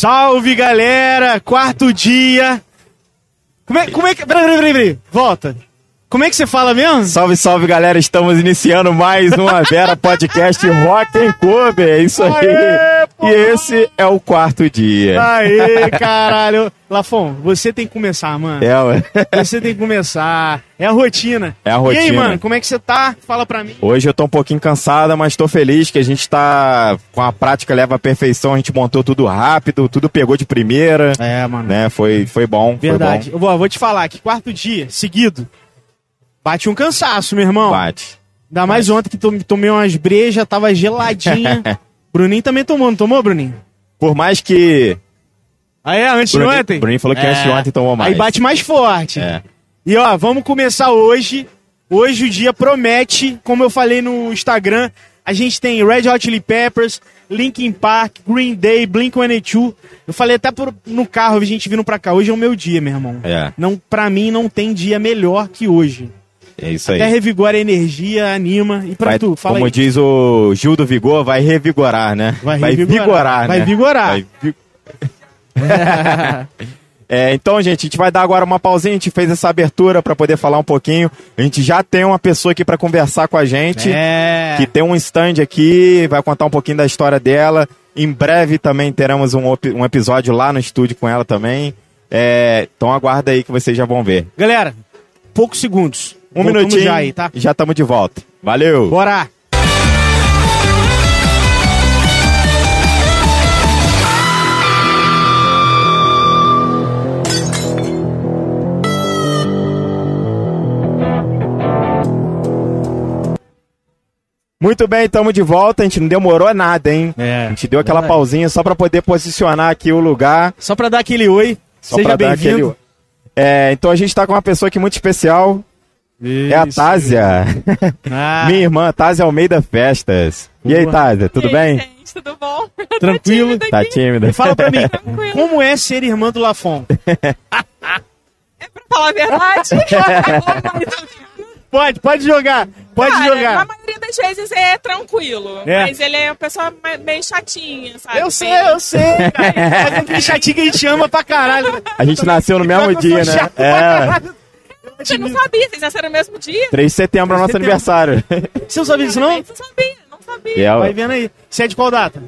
Salve galera! Quarto dia! Como é, como é que. Peraí, peraí, peraí, peraí. Volta. Como é que você fala mesmo? Salve, salve galera, estamos iniciando mais uma Vera Podcast Rock and Cover, é isso aí. Aê, e esse é o quarto dia. Aê, caralho! Lafon, você tem que começar, mano. É, ué. Você tem que começar. É a rotina. É a E aí, rotina. mano, como é que você tá? Fala pra mim. Hoje eu tô um pouquinho cansada, mas tô feliz que a gente tá com a prática leva à perfeição, a gente montou tudo rápido, tudo pegou de primeira, É, mano. né? Foi, foi bom, Verdade. foi Eu vou, vou te falar que quarto dia, seguido, bate um cansaço, meu irmão. Bate. Ainda mais ontem que tom- tomei umas brejas, tava geladinha. Bruninho também tomou, não tomou, Bruninho? Por mais que Ah, é? Antes de Bruninho- ontem? Bruninho falou que antes de ontem tomou mais. Aí bate mais forte. É. E ó, vamos começar hoje. Hoje o dia promete, como eu falei no Instagram, a gente tem Red Hot Chili Peppers, Linkin Park, Green Day, Blink-182. Eu falei até por- no carro, a gente vindo pra cá. Hoje é o meu dia, meu irmão. É. Não, pra mim não tem dia melhor que hoje. É isso aí. Até revigora a energia, anima. E pra Vai- tu, fala como aí. diz o Gil do Vigor, vai revigorar, né? Vai revigorar. vigorar, Vai né? vigorar. Vai vi- É, então, gente, a gente vai dar agora uma pausinha. A gente fez essa abertura para poder falar um pouquinho. A gente já tem uma pessoa aqui para conversar com a gente, É. que tem um stand aqui, vai contar um pouquinho da história dela. Em breve também teremos um, um episódio lá no estúdio com ela também. É, então aguarda aí que vocês já vão ver. Galera, poucos segundos. Um Voltamos minutinho já aí, tá? e já estamos de volta. Valeu! Bora! Muito bem, estamos de volta. A gente não demorou nada, hein? É. A gente deu aquela Verdade. pausinha só para poder posicionar aqui o lugar. Só pra dar aquele oi. Só Seja bem-vindo. aquele- É, então a gente tá com uma pessoa aqui muito especial. É a Isso. Tásia. Ah, Minha irmã, Tásia Almeida Festas. E aí. Tásia, tudo aí, bem? Gente, tudo bom? Tranquilo. Tô tímida Tá tímida? Fala pra mim, Tranquilo. como é ser irmã do Lafon? É pra falar a verdade. Pode, pode jogar, pode Cara, jogar. Na maioria das vezes é tranquilo. É. Mas ele é uma pessoa meio chatinha, sabe? Eu sei, Bem- eu sei, cara. Mas aquele chatinho que a gente ama pra caralho. A gente nasceu no mesmo dia, né? chato pra É. Você não sabia, vocês nasceram no mesmo dia? 3 de setembro é o nosso setembro. aniversário. Você não sabia disso, não? Você sabia, não sabia. É, Vai vendo aí. Você é de qual data?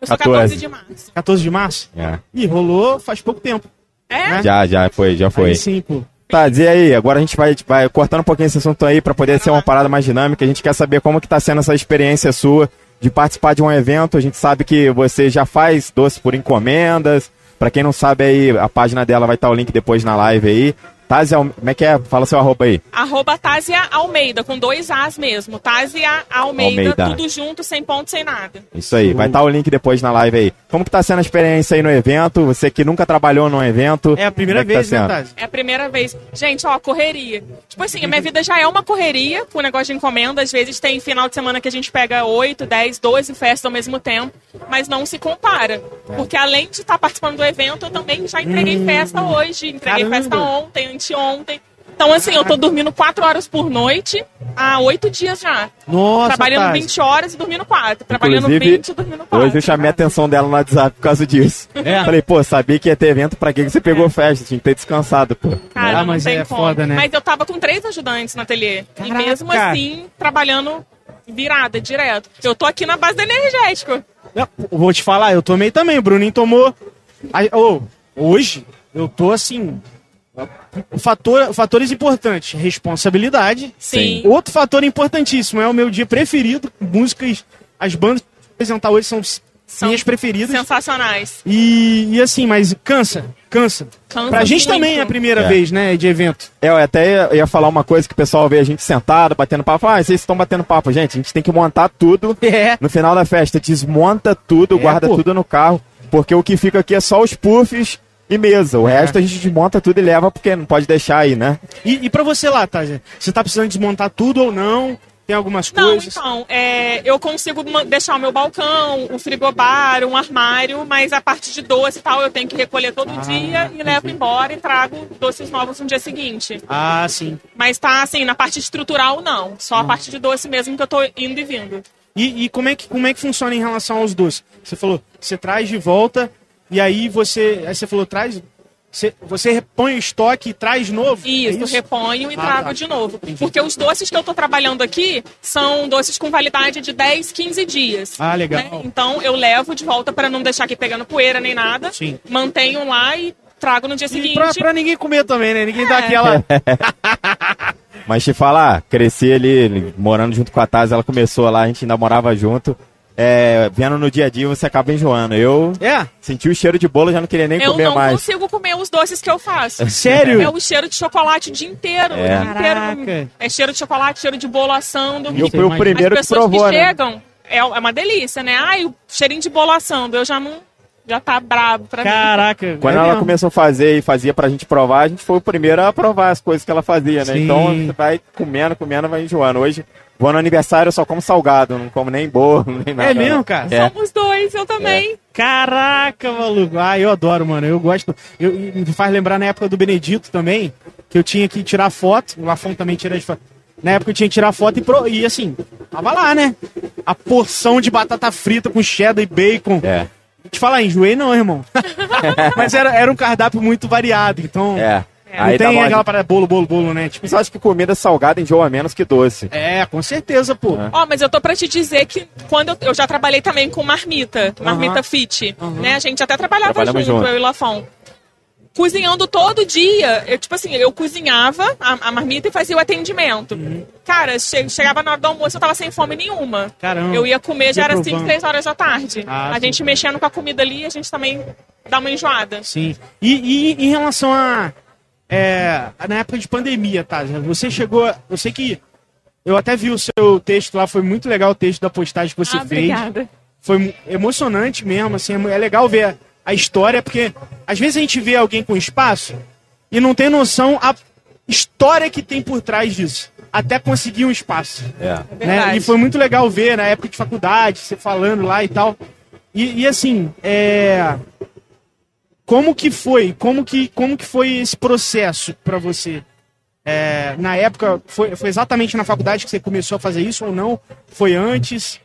Eu sou 14. 14 de março. 14 de março? é. Ih, rolou faz pouco tempo. É? Né? Já, já foi, já foi. Aí sim, pô. Tá, e aí, agora a gente vai, vai cortando um pouquinho esse assunto aí pra poder ser uma parada mais dinâmica. A gente quer saber como que tá sendo essa experiência sua de participar de um evento. A gente sabe que você já faz doce por encomendas. Pra quem não sabe aí, a página dela vai estar o link depois na live aí. Tásia, Alme- como é que é? Fala seu arroba aí. Arroba Tásia Almeida, com dois As mesmo. Tásia Almeida, Almeida. tudo junto, sem ponto, sem nada. Isso aí, vai estar o link depois na live aí. Como que tá sendo a experiência aí no evento? Você que nunca trabalhou num evento. É a primeira é que vez, tá né, sendo? Tati? É a primeira vez. Gente, ó, correria. Tipo assim, a minha vida já é uma correria com o negócio de encomenda. Às vezes tem final de semana que a gente pega 8, 10, 12 festas ao mesmo tempo, mas não se compara. Porque além de estar participando do evento, eu também já entreguei festa hoje, entreguei Caramba. festa ontem, anteontem. Então, assim, eu tô dormindo 4 horas por noite há 8 dias já. Nossa, Trabalhando Tati. 20 horas e dormindo 4. Trabalhando Inclusive, 20 e dormindo 4. Hoje eu chamei a atenção dela no WhatsApp por causa disso. É. Falei, pô, sabia que ia ter evento, pra que que você pegou festa? Tinha que ter descansado, pô. Cara, Ah, não mas tem é como. foda, né? Mas eu tava com três ajudantes no ateliê. e Caraca. mesmo assim, trabalhando virada, direto. Eu tô aqui na base do energético. Não, vou te falar, eu tomei também. O Bruninho tomou. Aí, ô, hoje, eu tô assim. O Fator, fatores importantes: responsabilidade. Sim. Outro fator importantíssimo é o meu dia preferido. Músicas, as bandas que eu vou apresentar hoje são, São minhas preferidas. Sensacionais. E, e assim, mas cansa, cansa. Cansa pra gente muito. também é a primeira É. vez, né, de evento. É, eu até ia, ia falar uma coisa que o pessoal vê a gente sentado, batendo papo. Ah, vocês estão batendo papo. Gente, a gente tem que montar tudo. É. No final da festa, desmonta tudo, É, guarda pô. tudo no carro. Porque o que fica aqui é só os puffs e mesa. O resto a gente desmonta tudo e leva porque não pode deixar aí, né? E, e pra você lá, Tásia? Você tá precisando desmontar tudo ou não? Tem algumas Não, coisas? então, é, eu consigo deixar o meu balcão, o frigobar, um armário, mas a parte de doce e tal eu tenho que recolher todo Ah, dia e levo embora e trago doces novos no dia seguinte. Ah, sim. Mas tá assim, na parte estrutural não, só Hum. a parte de doce mesmo que eu tô indo e vindo. E, e como, é que, como é que funciona em relação aos doces? Você falou, você traz de volta e aí você. Aí você falou, traz. Você, você repõe o estoque e traz de novo? Isso, É reponho e Ah, trago tá. de novo. Porque os doces que eu tô trabalhando aqui são doces com validade de 10, 15 dias. Ah, legal. né? Então eu levo de volta para não deixar aqui pegando poeira nem nada. Sim. Mantenho lá e trago no dia E seguinte. pra, pra ninguém comer também, né? Ninguém dá É. aquela. Mas te falar, cresci ali, morando junto com a Taz, ela começou lá, a gente ainda morava junto. É, vendo no dia a dia, você acaba enjoando. Eu É? senti o cheiro de bolo, já não queria nem Eu comer não mais. consigo comer os doces que eu faço. Sério? É o cheiro de chocolate o dia inteiro. É. O dia inteiro Caraca. é cheiro de chocolate, cheiro de bolo assando. E eu fui o primeiro As que pessoas provou, que né? chegam, é, é uma delícia, né? Ai, o cheirinho de bolo assando. Eu já não. Já tá brabo pra mim. Caraca. Quando é ela mesmo. começou a fazer e fazia pra gente provar, a gente foi o primeiro a provar as coisas que ela fazia, né? Sim. Então você vai comendo, comendo, vai enjoando. Hoje, vou no aniversário, eu só como salgado, não como nem bolo, nem nada. É mesmo, cara? É. Somos dois, eu também. Caraca, maluco. Ah, eu adoro, mano. Eu gosto. Eu, me faz lembrar na época do Benedito também, que eu tinha que tirar foto. O Lafon também tira de foto. Na época eu tinha que tirar foto e, pro, e assim, tava lá, né? A porção de batata frita com cheddar e bacon. É, Te falar, enjoei não, irmão. Mas era, era um cardápio muito variado, então. é. Não Aí tem aquela uma... parada bolo, bolo, bolo, né? Tipo, Mas eu acho que comida salgada enjoa menos que doce. é, com certeza, pô. É. Ó, mas eu tô pra te dizer que quando eu, eu já trabalhei também com marmita, marmita fit, né? A gente até trabalhava junto, junto. eu e o Lafon. Cozinhando todo dia, eu, tipo assim, eu cozinhava a, a marmita e fazia o atendimento. Uhum. Cara, che- chegava na hora do almoço, eu tava sem fome nenhuma. Caramba. Eu ia comer, já era provando. 5, 6 horas da tarde. Ah, a sim. gente mexendo com a comida ali, a gente também dá uma enjoada. Sim. E, e em relação a. é, na época de pandemia, tá? Você chegou. Eu sei que. Eu até vi o seu texto lá, foi muito legal o texto da postagem que você ah, fez. obrigada. Foi emocionante mesmo, assim, é legal ver a história, porque às vezes a gente vê alguém com espaço e não tem noção a história que tem por trás disso, até conseguir um espaço. É. né? Verdade. E foi muito legal ver na época de faculdade, você falando lá e tal. E, e, assim, é... como que foi? Como que, como que foi esse processo para você? É, na época, foi, foi exatamente na faculdade que você começou a fazer isso ou não? Foi antes?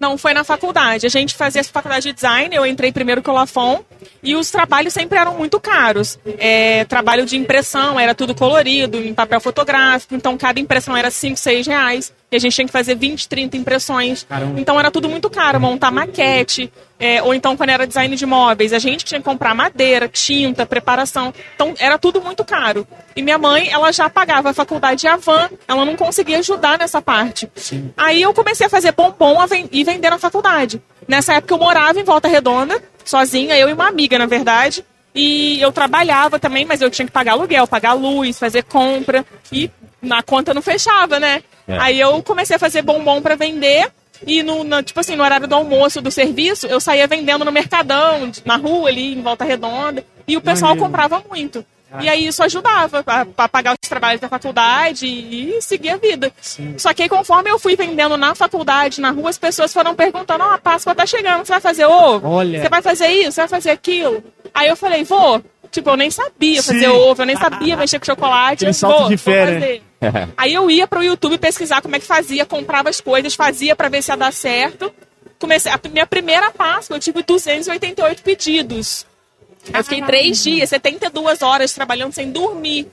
Não, foi na faculdade. A gente fazia essa faculdade de design, eu entrei primeiro com o Lafon, e os trabalhos sempre eram muito caros. É, trabalho de impressão, era tudo colorido, em papel fotográfico, então cada impressão era 5, 6 reais, e a gente tinha que fazer 20, 30 impressões. Caramba. Então era tudo muito caro, montar maquete, é, ou então quando era design de móveis, a gente tinha que comprar madeira, tinta, preparação. Então era tudo muito caro. E minha mãe, ela já pagava a faculdade de Avan, ela não conseguia ajudar nessa parte. Sim. Aí eu comecei a fazer bombom a ven- e vender na faculdade. Nessa época eu morava em Volta Redonda, sozinha, eu e uma amiga, na verdade. E eu trabalhava também, mas eu tinha que pagar aluguel, pagar luz, fazer compra. E na conta não fechava, né? É. Aí eu comecei a fazer bombom para vender. E no, no- tipo assim, no horário do almoço do serviço, eu saía vendendo no mercadão, na rua ali, em Volta Redonda. E o pessoal Maneiro. comprava muito. E aí isso ajudava para pagar os trabalhos da faculdade e, e seguir a vida. Só que aí, conforme eu fui vendendo na faculdade, na rua, as pessoas foram perguntando: Ó, a Páscoa tá chegando, você vai fazer ovo? Olha. Você vai fazer isso? Você vai fazer aquilo? Aí eu falei: Vou. Tipo, eu nem sabia fazer Sim. ovo, eu nem sabia mexer com chocolate. Aquele eu salto vou, de vou fé, né? Aí eu ia pro YouTube pesquisar como é que fazia, comprava as coisas, fazia pra ver se ia dar certo. Comecei, a minha primeira Páscoa eu tive 288 pedidos. Eu fiquei três dias, 72 horas trabalhando sem dormir.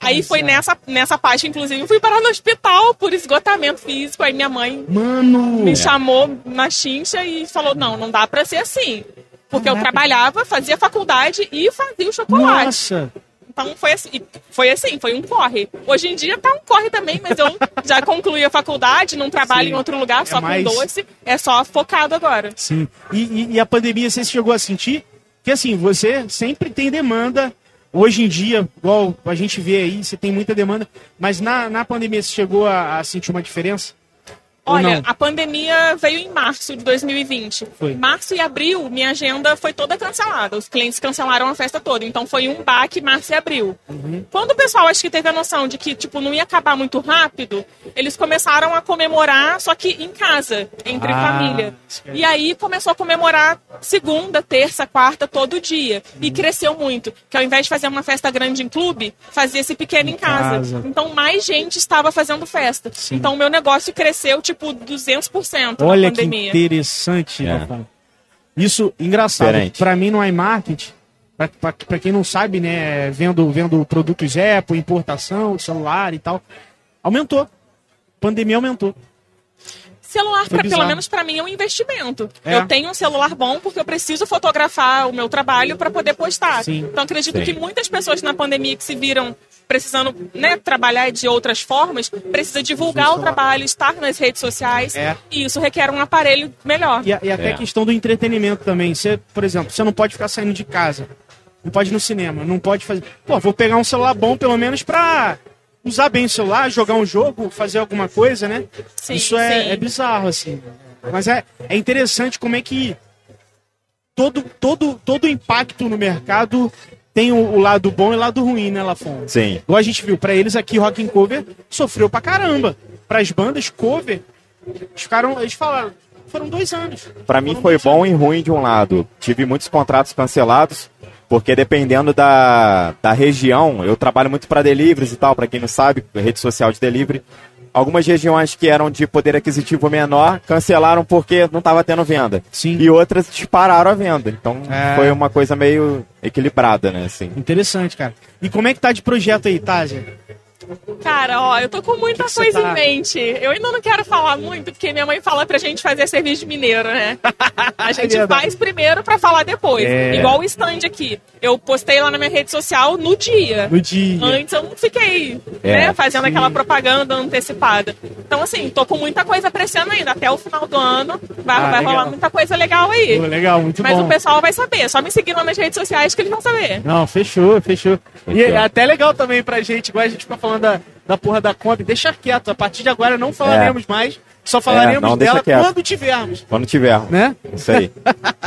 Aí foi nessa, nessa parte, inclusive, eu fui parar no hospital por esgotamento físico. Aí minha mãe Mano! me chamou na chincha e falou: não, não dá pra ser assim. Porque eu trabalhava, fazia faculdade e fazia o chocolate. Nossa! Então foi assim, foi assim, foi um corre. Hoje em dia tá um corre também, mas eu já concluí a faculdade, não trabalho Sim. em outro lugar, só É mais- com doce, é só focado agora. Sim. E, e- e a pandemia você chegou a sentir? Que assim, você sempre tem demanda. Hoje em dia, igual a gente vê aí, você tem muita demanda. Mas na, na pandemia você chegou a, a sentir uma diferença? Olha, a pandemia veio em março de 2020. Foi. Março e abril, minha agenda foi toda cancelada. Os clientes cancelaram a festa toda. Então foi um baque março e abril. Uhum. Quando o pessoal acho que teve a noção de que tipo não ia acabar muito rápido, eles começaram a comemorar, só que em casa, entre Ah, família. E aí começou a comemorar segunda, terça, quarta, todo dia. Uhum. E cresceu muito. Que ao invés de fazer uma festa grande em clube, fazia esse pequeno em, casa. casa. Então mais gente estava fazendo festa. Sim. Então o meu negócio cresceu tipo 200% Olha na que pandemia. interessante, É. Isso, engraçado. Pra mim no iMarket, pra, pra, pra quem não sabe, né, vendo, vendo produtos Apple, importação, celular e tal, aumentou. Pandemia aumentou. Celular, pra, pelo menos pra mim, é um investimento. É. Eu tenho um celular bom porque eu preciso fotografar o meu trabalho para poder postar. Sim. Então acredito Sim. que muitas pessoas na pandemia que se viram precisando né, trabalhar de outras formas, precisa divulgar o trabalho, estar nas redes sociais. É. E isso requer um aparelho melhor. E, e até É. a questão do entretenimento também. Você, por exemplo, você não pode ficar saindo de casa. Não pode ir no cinema. Não pode fazer. Pô, vou pegar um celular bom pelo menos pra usar bem o celular, jogar um jogo, fazer alguma coisa, né? Sim, Isso é, sim. é bizarro, assim. Mas é, é interessante como é que todo, todo, todo impacto no mercado tem o, o lado bom e o lado ruim, né, Lafon? Sim. Igual a gente viu, pra eles aqui, Rock and Cover sofreu pra caramba. Pras bandas, cover, eles ficaram, eles falaram, foram dois anos. Pra mim foi bom e ruim de um lado. Tive muitos contratos cancelados, porque dependendo da, da região, eu trabalho muito para deliveries e tal, para quem não sabe, rede social de delivery. Algumas regiões que eram de poder aquisitivo menor cancelaram porque não estava tendo venda. Sim. E outras dispararam a venda. Então É. foi uma coisa meio equilibrada, né? Assim. Interessante, cara. E como é que tá de projeto aí, Tásia? Cara, ó, eu tô com muita Que que coisa tá- em mente. Eu ainda não quero falar muito, porque minha mãe fala pra gente fazer serviço de mineiro, né? A gente É faz primeiro pra falar depois. É. Igual o stand aqui. Eu postei lá na minha rede social no dia. No dia. Antes eu não fiquei É, né, fazendo sim. aquela propaganda antecipada. Então, assim, tô com muita coisa aparecendo ainda. Até o final do ano vai, Ah, vai rolar muita coisa legal aí. Pô, legal, muito Mas bom. o pessoal vai saber. Só me seguir lá nas redes sociais que eles vão saber. Não, fechou, fechou. E Fechou. é até legal também pra gente, igual a gente fica falando da, da porra da Kombi, deixa quieto, a partir de agora não falaremos mais, só falaremos É. dela quieto. quando tivermos, Quando tiver. né? Isso aí.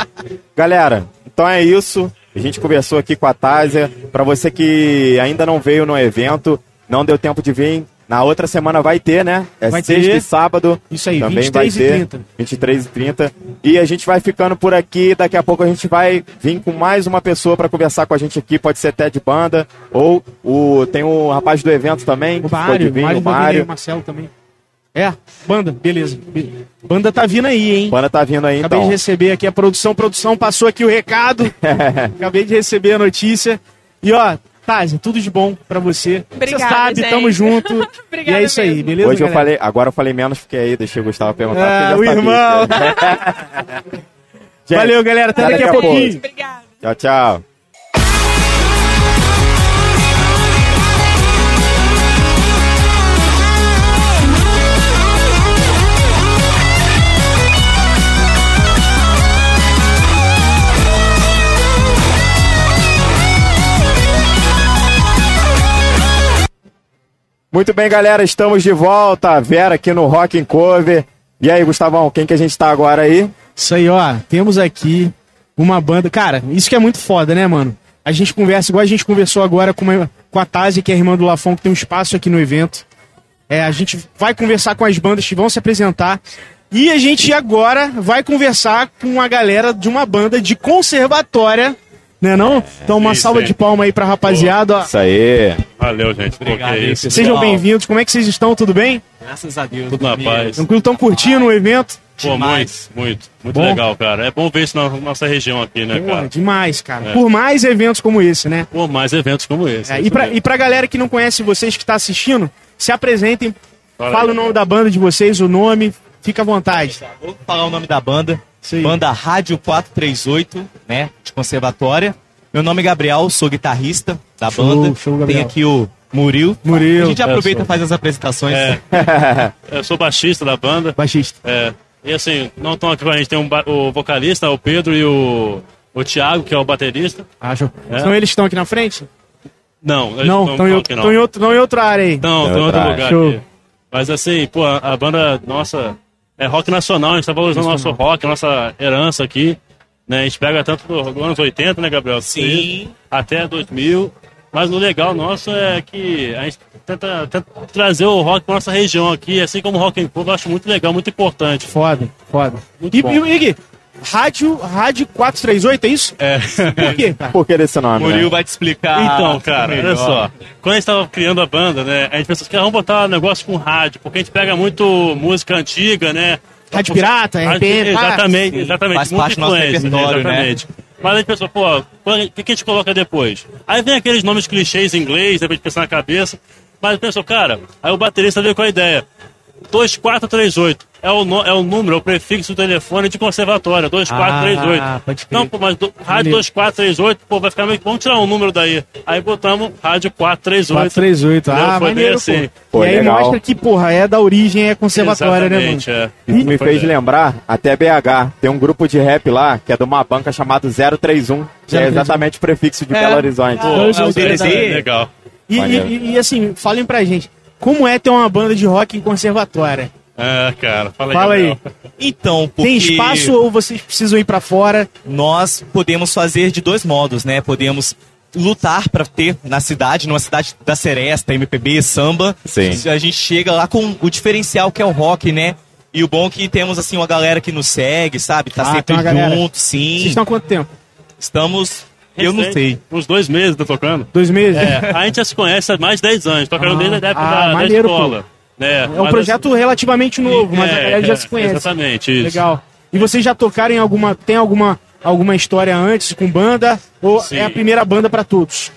Galera, então é isso. A gente conversou aqui com a Tásia. Para você que ainda não veio no evento, não deu tempo de vir, na outra semana vai ter, né? É Vai sexta ter. e sábado. Isso aí, também 23 e vai ter. 30. 23 e 30. E a gente vai ficando por aqui. Daqui a pouco a gente vai vir com mais uma pessoa para conversar com a gente aqui. Pode ser até de banda. Ou o, tem o rapaz do evento também. O Mário, vir, Mário, o Mário. o Marcelo também. É, banda, beleza. Be- Banda tá vindo aí, hein? Banda tá vindo aí Acabei então. de receber aqui a produção, produção passou aqui o recado. Acabei de receber a notícia. E ó, Tásia, tudo de bom pra você. Obrigada, Você sabe, gente. tamo junto. e Obrigada é isso aí, mesmo. beleza? Hoje eu galera? falei, agora eu falei menos porque aí deixei o Gustavo perguntar. Ah, o eu irmão. Gente, Valeu, galera. Até até daqui a daqui a pouquinho. Obrigada. Tchau, tchau. Muito bem, galera, estamos de volta. Vera aqui no Rock and Cover. E aí, Gustavão, quem que a gente tá agora aí? Isso aí, ó. Temos aqui uma banda. Cara, isso que é muito foda, né, mano? A gente conversa, igual a gente conversou agora com, uma, com a Tazi, que é a irmã do Lafon, que tem um espaço aqui no evento. É, a gente vai conversar com as bandas que vão se apresentar. E a gente agora vai conversar com a galera de uma banda de conservatória, né não? Então uma isso salva de palma aí pra rapaziada. ó. Isso aí. Valeu, gente. Pô, Obrigado aí, isso. Sejam bem-vindos. Como é que vocês estão? Tudo bem? Graças a Deus. Tudo na paz. Tranquilo? Estão curtindo o evento? Pô, muito, Demais. muito. Muito Bom. legal, cara. É bom ver isso na nossa região aqui, né, Porra, cara? demais, cara. É. Por mais eventos como esse, né? Pô, mais eventos como esse. É, isso e, pra, mesmo. e pra galera que não conhece vocês que está assistindo, se apresentem, Fala fala aí. o nome da banda de vocês, o nome, fica à vontade. Vou falar o nome da banda. Aí. Banda Rádio 438, né? De conservatória. Meu nome é Gabriel, sou guitarrista da Show, banda. show, Gabriel. Tem aqui o Murilo. Murilo. A gente aproveita É, e faz as apresentações. É. Eu sou baixista da banda. Baixista. É. E assim, não estão aqui com a gente. Tem um o vocalista, o Pedro e o, o Thiago, que é o baterista. Ah, show. É. Então eles estão aqui na frente? Não, eles Não, não estão em, estão outro- tão em, outro, não em outra área aí. Não, É tem outro lugar. Mas assim, pô, a, a banda, nossa, é rock nacional, a gente tá valorizando o nosso rock, a nossa herança aqui. Né? A gente pega tanto dos anos 80, né, Gabriel? Sim. Até 2000. Mas o legal nosso é que a gente tenta, tenta trazer o rock pra nossa região aqui, assim como o rock and pop, eu acho muito legal, muito importante. Foda, foda. Muito E, bom. e, Ig, rádio, rádio 438, é isso? É. Por quê? Por que desse nome, Murilo né? vai te explicar. Então, cara, olha só. Quando a gente tava criando a banda, né? A gente pensou que vamos botar um negócio com rádio, porque a gente pega muito música antiga, né? Rádio pirata, pá. Exatamente, Sim, exatamente. faz parte do nosso influência, repertório, né? exatamente. Mas a gente pensou, pô, o que, que a gente coloca depois? Aí vem aqueles nomes clichês em inglês, depois de pensar na cabeça. Mas pensou, cara, aí o baterista veio com a ideia. 2438 é o, no- é o número, é o prefixo do telefone de conservatório, 2438. Ah, pode crer. Não, pô, mas do, rádio Maneiro. 2438, pô, vai ficar meio que. Vamos tirar um número daí. Aí botamos rádio 438. 438, ah? Foi maneiro, assim. pô. Pô, e aí legal. mostra que, porra, é da origem, é conservatória, né, mano? É. Isso me fez bem. lembrar, até BH, tem um grupo de rap lá, que é de uma banca chamada 031, que é 031. exatamente o prefixo de É. Belo Horizonte. Ah, Pô, é, anos de é, idade. legal. E, e- e, assim, falem pra gente, como é ter uma banda de rock em conservatória? É, cara, fala aí. Fala aí. Gabriel. Então, porque Tem espaço ou vocês precisam ir pra fora? nós podemos fazer de dois modos, né? Podemos lutar para ter na cidade, numa cidade da Seresta, MPB, samba. Sim. A gente chega lá com o diferencial que é o rock, né? E o bom é que temos assim uma galera que nos segue, sabe? Tá Ah, sempre uma galera. junto, sim. Vocês estão há quanto tempo? Estamos eu não sei. Uns dois meses tá tocando. Dois meses? É, a gente já se conhece há mais de 10 anos, tocando Ah, desde a época ah, da, da maneiro, escola. Né? É um projeto relativamente novo, mas a galera já se conhece. Exatamente, isso. Legal. E vocês já tocaram em alguma. Tem alguma, alguma história antes com banda? Ou Sim. é a primeira banda pra todos?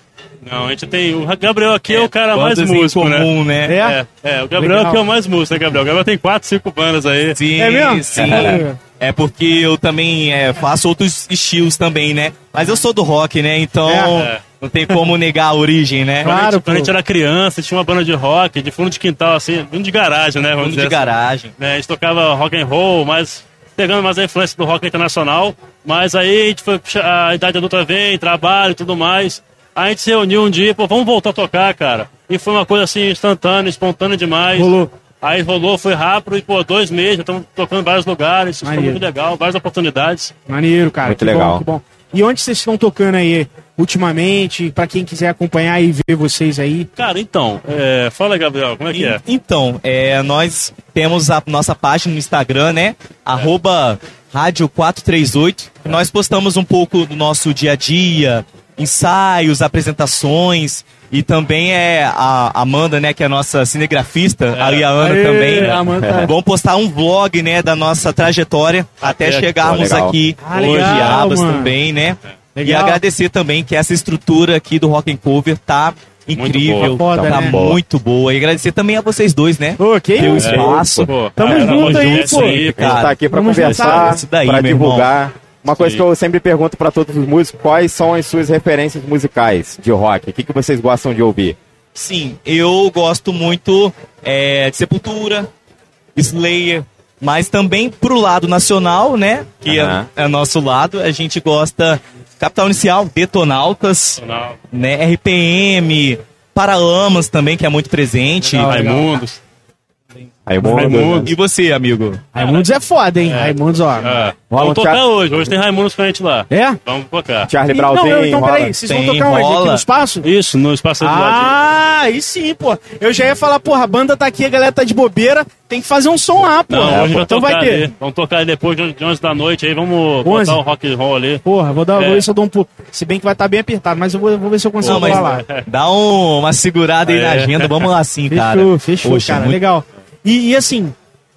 Não, a gente tem. O Gabriel aqui é, o cara mais músico, né? comum, né? É? É, é, o Gabriel Legal. aqui é o mais músico, né, Gabriel? O Gabriel tem 4, 5 bandas aí. Sim, É mesmo? sim. É. É porque eu também é, faço outros estilos também, né? Mas eu sou do rock, né? Então É. não tem como negar a origem, né? Quando, a Claro, quando a gente era criança, tinha uma banda de rock, de fundo de quintal, assim, fundo de garagem, né? Fundo de assim. garagem. né? A gente tocava rock and roll, mas pegando mais a influência do rock internacional. Mas aí a gente foi, a idade adulta vem, trabalho e tudo mais. Aí a gente se reuniu um dia, pô, vamos voltar a tocar, cara. E foi uma coisa assim, instantânea, espontânea demais. Rolou. Aí rolou, foi rápido e, pô, dois meses, já estamos tocando em vários lugares, isso foi muito legal, várias oportunidades. Maneiro, cara. Muito que legal. Bom, que bom. E onde vocês estão tocando aí ultimamente? Pra quem quiser acompanhar e ver vocês aí. Cara, então, é, fala aí, Gabriel, como é que é? Então, é, nós temos a nossa página no Instagram, né? Arroba Rádio 438. Nós postamos um pouco do nosso dia a dia, ensaios, apresentações. E também é a Amanda, né, que é a nossa cinegrafista, ali a Ana Aê, também. né? Amanda. Vamos postar um vlog, né, da nossa trajetória até, Até chegarmos aqui Ah, hoje, legal, Abas mano. também, né? E Legal. agradecer também que essa estrutura aqui do Rock and Cover tá incrível, boa. Foda, tá né? muito boa. E agradecer também a vocês dois, né? Ô, que Pelo isso? espaço. Pô, Tamo cara, junto aí, pô. A gente Cara, tá aqui pra vamos conversar, daí, pra meu irmão. divulgar. Uma coisa Sim. que eu sempre pergunto pra todos os músicos, quais são as suas referências musicais de rock? O que, que vocês gostam de ouvir? Sim, eu gosto muito é, de Sepultura, Slayer, mas também pro lado nacional, né? Que é, é nosso lado, a gente gosta Capital Inicial, Detonautas, Não, né? RPM, Paralamas também, que é muito presente. Raimundos. Raimundo. Raimundo. E você, amigo? Raimundos é foda, hein? Raimundos, ó. É. Um Vamos tocar teatro- hoje. Hoje tem Raimundos com a gente lá. É? Vamos tocar. Charlie Brownzinho, não, então, rola. peraí, vocês vão Tem, tocar onde? Aqui no espaço? Isso, no espaço do. Ah, aí sim, pô. Eu já ia falar, porra, a banda tá aqui, a galera tá de bobeira, tem que fazer um som lá, pô. Não, hoje vai então vai ter. ali. Vamos tocar depois de 11 da noite aí. Vamos 11? botar o rock and roll ali. Porra, vou, dar, É. vou ver se eu dou um pulo. Se bem que vai estar bem apertado, mas eu vou, vou ver se eu consigo falar. dá um- uma segurada aí na É. agenda. Vamos lá sim, cara. Fechou, fechou, cara. Legal. E, e assim,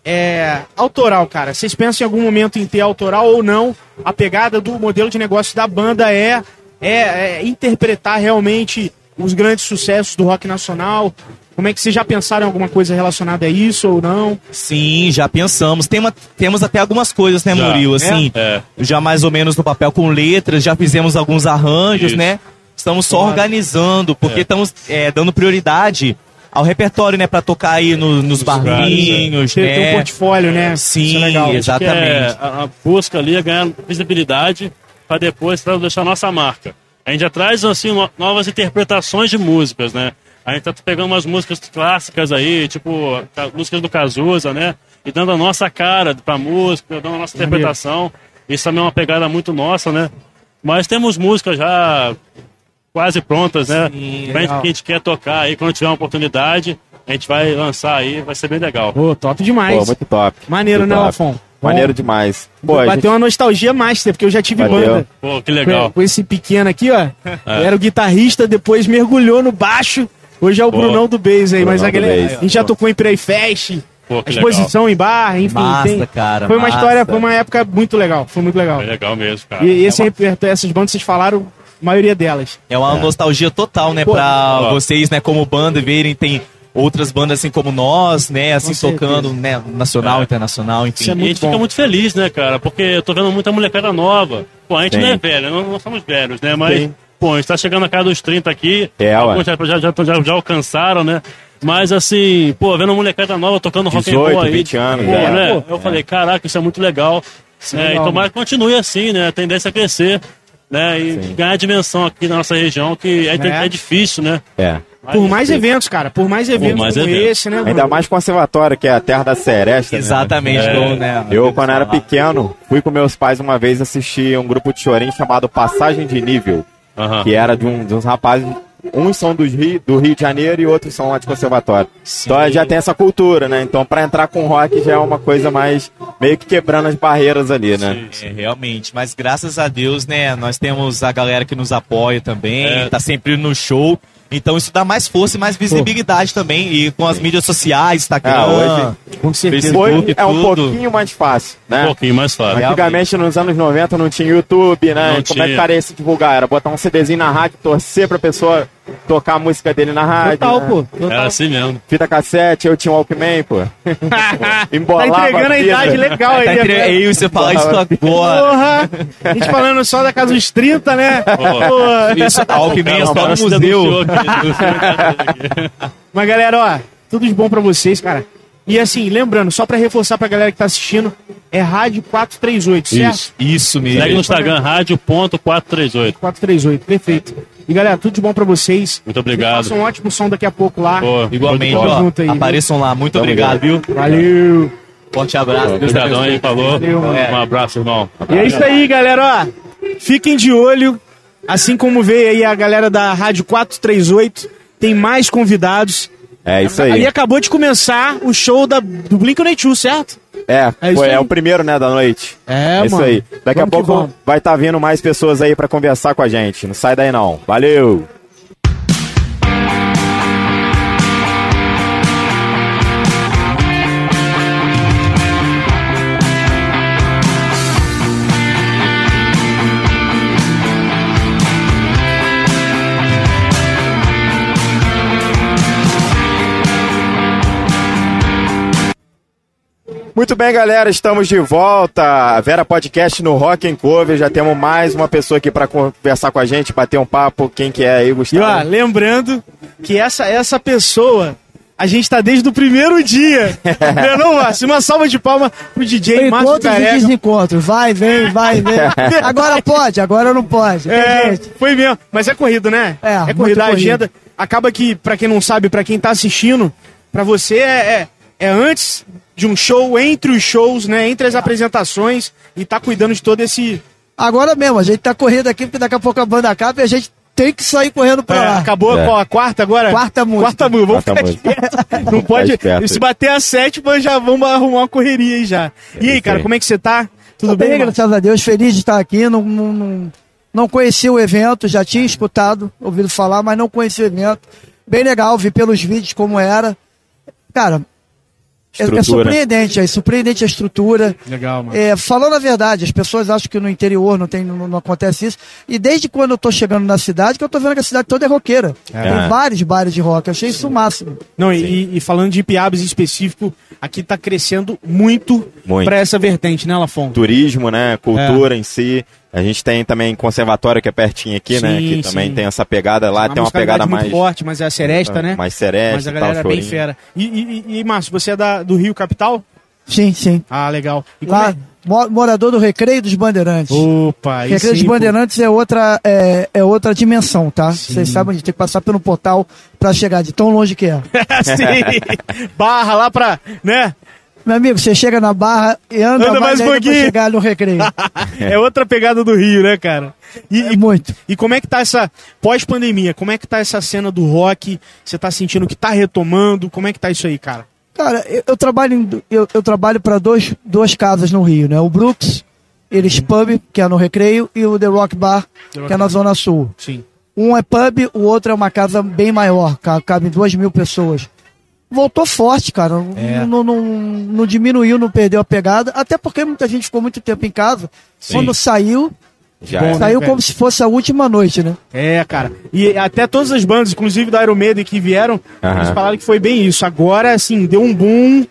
é, autoral, cara. Vocês pensam em algum momento em ter autoral ou não? A pegada do modelo de negócio da banda é, é, é interpretar realmente os grandes sucessos do rock nacional. Como é que vocês já pensaram em alguma coisa relacionada a isso ou não? Sim, já pensamos. Tem uma- temos até algumas coisas, né, Já. Murilo? Assim, É. já mais ou menos no papel com letras, já fizemos alguns arranjos, Isso. né? Estamos só Claro. organizando, porque É. estamos é, dando prioridade ao repertório, né? Pra tocar aí no- nos barzinhos, Ter, ter um né? portfólio, né? Sim, é é Exatamente. a, a busca ali é ganhar visibilidade para depois pra deixar a nossa marca. A gente já traz assim no- novas interpretações de músicas, né? A gente tá pegando umas músicas clássicas aí, tipo, ca- músicas do Cazuza, né? E dando a nossa cara pra música, dando a nossa interpretação. Isso também é uma pegada muito nossa, né? Mas temos músicas já quase prontas, né? Sim, Pra gente, legal. que a gente quer tocar aí, quando tiver uma oportunidade, a gente vai lançar aí, vai ser bem legal. Pô, top demais. Pô, muito top. Maneiro, Muito né, top. Lafon? Maneiro demais. Pô, a Bateu gente... uma nostalgia master, porque eu já tive Valeu. banda. Pô, que Com, legal. com esse pequeno aqui, ó. Era o guitarrista, depois mergulhou no baixo. Hoje é o Pô. Brunão do Bass aí, mas Brunão a, do galera, Bass. a gente já tocou em Preyfest, Pô, que exposição em bar, enfim. Massa, tem- cara, Foi uma massa. história, foi uma época muito legal. Foi muito legal. legal. É legal mesmo, cara. E esse repertório, essas bandas que vocês falaram, a maioria delas. É uma nostalgia total, né, Pô, pra ó. vocês, né, como banda, verem, tem outras bandas assim como nós, né, assim, Com tocando, né, nacional, É. internacional, Isso enfim. é E a gente fica bom. muito feliz, né, cara? Porque eu tô vendo muita molecada nova. Pô, a gente Sim. não é velho, não, não somos velhos, né? Mas, Sim. pô, a gente tá chegando na casa dos 30 aqui. É, alguns já, já, já, já, já alcançaram, né? Mas assim, pô, vendo uma molecada nova tocando rock and 18, roll aí. 20 anos, pô, é. né? Pô, eu falei, caraca, isso é muito legal. é né? legal, e tomara que continue assim, né? A tendência é crescer. Né, e Sim. ganhar dimensão aqui na nossa região, que é, É. é difícil, né? É. Por mais eventos, cara. Por mais eventos mais como eventos. esse, né? Ainda mais conservatório, que é a terra da seresta. né? Exatamente, É. como, né, Eu, quando era pequeno, fui com meus pais uma vez assistir um grupo de chorinho chamado Passagem de Nível, Aham. que era de, um, de uns rapazes, uns são dos Rio, do Rio de Janeiro e outros são lá de conservatório. Sim. Então já tem essa cultura, né? Então pra entrar com rock já é uma coisa mais meio que quebrando as barreiras ali, né? Sim, É, realmente, mas graças a Deus, né, nós temos a galera que nos apoia também, É. tá sempre no show. Então isso dá mais força e mais visibilidade também. E com as mídias sociais, Instagram, Ah, hoje- Com certeza. Facebook, é um tudo. pouquinho mais fácil, Um né? pouquinho mais fácil. Antigamente, nos anos 90, não tinha YouTube, né? Não Como é tinha. que o cara ia se divulgar? Era botar um CDzinho na rádio, torcer pra pessoa tocar a música dele na rádio. Total, né? pô. Total. Era assim mesmo. Fita cassete, eu tinha um Walkman, pô. tá Embolava entregando a idade legal aí. Tá entre... Ei, você fala isso agora. Porra! A gente falando só da casa dos 30, né? Porra. Isso, a Alckmin é só no se museu. aqui. Mas galera, ó, tudo de bom pra vocês, cara. E assim, lembrando, só pra reforçar pra galera que tá assistindo, é Rádio 438, certo? Isso. Isso mesmo. Segue no Instagram, rádio.438. 438, perfeito. E galera, tudo de bom pra vocês. Muito obrigado. Façam um ótimo som daqui a pouco lá. Pô, Igualmente, ó, junto aí, apareçam lá. Muito obrigado, viu? Valeu! Forte abraço. Deus Obrigadão aí, falou. Valeu, mano. Um abraço, irmão. E é isso aí, galera, ó. Fiquem de olho. Assim como veio aí a galera da Rádio 438, tem mais convidados. É isso Ali aí. acabou de começar o show da, do Blink-182, certo? É, É isso foi, aí. é o primeiro, né, da noite. É, isso mano. aí. Daqui Vamos a pouco vai estar vindo mais pessoas aí pra conversar com a gente. Não sai daí não. Valeu! Muito bem, galera, estamos de volta. Vera Podcast no Rock and Cover. Já temos mais uma pessoa aqui para conversar com a gente, bater um papo. Quem que é aí, E ó, Gustavo? lembrando que essa, essa pessoa, a gente tá desde o primeiro dia. não, não, Márcio? Uma salva de palma pro DJ Márcio Encontros e Careca. desencontros. Vai, vem, vai, vem. Agora pode, agora não pode. É, foi mesmo. Mas é corrido, né? É, é muito corrido. A corrido. agenda acaba que, pra quem não sabe, pra quem tá assistindo, pra você é, é, é antes de um show, entre os shows, né? Entre as apresentações e tá cuidando de todo esse. Agora mesmo, a gente tá correndo aqui, porque daqui a pouco a banda acaba e a gente tem que sair correndo pra É, lá. acabou É. a quarta agora? Quarta música. Quarta música. Vamos Quarta ficar música. esperto. Não pode. esperto. Se bater a sétima, já vamos arrumar uma correria aí já. E aí, cara, como é que você tá? Tudo Tô bem? bem, graças a Deus, feliz de estar aqui. Não, não, não, não conhecia o evento, já tinha escutado, ouvido falar, mas não conhecia o evento. Bem legal, vi pelos vídeos como era. Cara, é, é Estrutura. surpreendente, é surpreendente a estrutura. Legal, mano. É, falando a verdade, as pessoas acham que no interior não, tem, não, não acontece isso. E desde quando eu tô chegando na cidade, que eu tô vendo que a cidade toda é roqueira. É. Tem vários bares de rock. Eu achei isso o máximo. Não, e, e falando de Piabas em específico, aqui tá crescendo muito, Muito. pra essa vertente, né, Lafon? Turismo, né? Cultura em si. A gente tem também conservatório que é pertinho aqui, né? Sim, Que também sim. tem essa pegada lá, tem uma musicalidade pegada muito mais. forte, mas é a seresta, né? mais seresta Mas a e tal, galera é bem fera. E, e, e, Márcio, você é da, do Rio Capital? Sim, sim. Ah, legal. E como Lá, é- Mo- morador do Recreio dos Bandeirantes. Opa, Recreio dos sim, pô. Bandeirantes é outra, é, é outra dimensão, tá? Vocês sabem, a gente tem que passar pelo portal pra chegar de tão longe que é. Sim. Barra lá pra, né? Meu amigo, você chega na barra e anda, Anda mais mais um ainda pra pouquinho. chegar no Recreio. É outra pegada do Rio, né, cara? E, É e- muito. E como é que tá essa pós-pandemia? Como é que tá essa cena do rock? Você tá sentindo que tá retomando? Como é que tá isso aí, cara? Cara, eu, eu trabalho em- eu, eu trabalho para dois duas casas no Rio, né? O Brooks, eles pub, que é no Recreio, e o The Rock Bar, que é na Zona Sul. Sim. Um é pub, o outro é uma casa bem maior, ca- cabe duas mil pessoas. Voltou forte, cara. É. Não, não, não diminuiu, não perdeu a pegada. Até porque muita gente ficou muito tempo em casa. Quando saiu, Já Bom, é. né, saiu velho? como se fosse a última noite, né? É, cara. E até todas as bandas, inclusive da Iron Maiden que vieram, eles falaram que foi bem isso. Agora, assim, deu um boom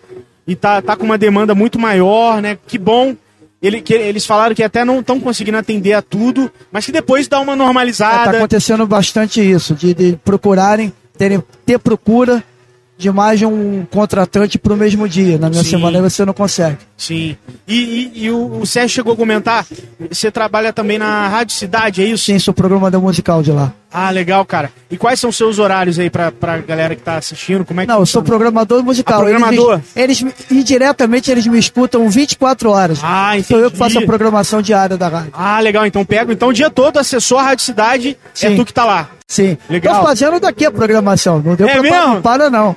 e tá, tá com uma demanda muito maior, né? Que bom. Ele, que, eles falaram que até não estão conseguindo atender a tudo, mas que depois dá uma É, normalizada. tá acontecendo bastante isso, de, de procurarem, terem, ter procura de mais de um contratante pro mesmo dia. Na minha Sim. semana você não consegue. Sim. E, e- e o, o Sérgio chegou a comentar, você trabalha também na Rádio Cidade, é isso? Sim, sou programa da musical de lá. Ah, legal, cara. E quais são os seus horários aí pra, pra galera que tá assistindo? Como é que Não, eu sou programador musical. Ah, programador? Eles, eles me- indiretamente eles me escutam 24 horas. Ah, Sou eu que entendi. faço a programação diária da rádio. Ah, legal. Então pega. Então o dia todo, acessou a Rádio Cidade, é Sim. tu que tá lá. Sim. Legal. Tô fazendo daqui a programação. Não deu É pra mesmo? não para, não.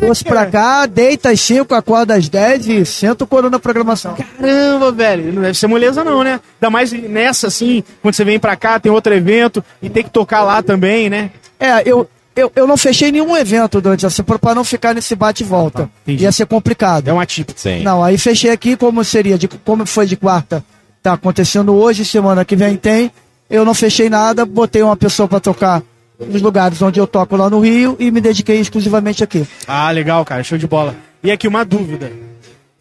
Fosse pra cá, deita às 5, acorda às 10 e senta o coro na programação. Caramba, velho. Não deve ser moleza, não, né? Ainda mais nessa, assim, quando você vem pra cá, tem outro evento e tem que tocar lá também, né? É, eu, eu, eu não fechei nenhum evento durante a semana pra não ficar nesse bate e volta. Tá, entendi. Ia ser complicado. É um atípico. Sim. Não, aí fechei aqui como seria, de, como foi de quarta. Tá acontecendo hoje, semana que vem tem. Eu não fechei nada, botei uma pessoa pra tocar nos lugares onde eu toco lá no Rio e me dediquei exclusivamente aqui. Ah, legal, cara. Show de bola. E aqui uma dúvida.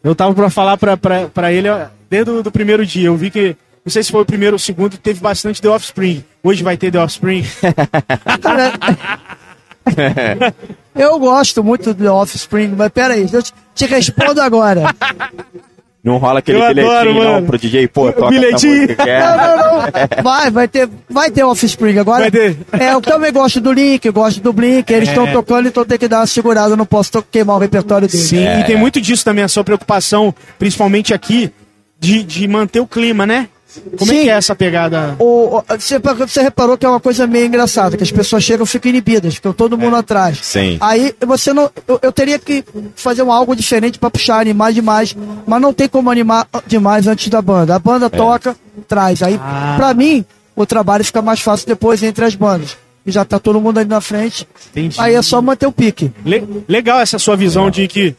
Eu tava pra falar pra ele desde o do primeiro dia. Eu vi que, não sei se foi o primeiro ou o segundo, teve bastante The Offspring. Hoje vai ter The Offspring. Cara, eu gosto muito do Offspring, mas peraí, eu te, te respondo agora. Não rola aquele Eu adoro, bilhetinho não mano. pro DJ, pô, toca Bilhetinho. essa música que é. Não, não, não. Vai, vai ter, vai ter Offspring agora. Vai ter. É, eu também gosto do Link, eu gosto do Blink, eles estão tocando, então tem que dar uma segurada, eu não posso queimar o repertório deles. Sim, e tem muito disso também, a sua preocupação, principalmente aqui, de, de manter o clima, né? Como é Sim. que é essa pegada? O, o- você, você reparou que é uma coisa meio engraçada, que as pessoas chegam e ficam inibidas, ficam todo mundo atrás. Sim. Aí você não. Eu, eu teria que fazer um algo diferente pra puxar, animar demais. Mas não tem como animar demais antes da banda. A banda toca, traz. Aí, Ah. pra mim, o trabalho fica mais fácil depois entre as bandas. E já tá todo mundo ali na frente. Entendi. Aí é só manter o pique. Le- legal essa sua visão de que,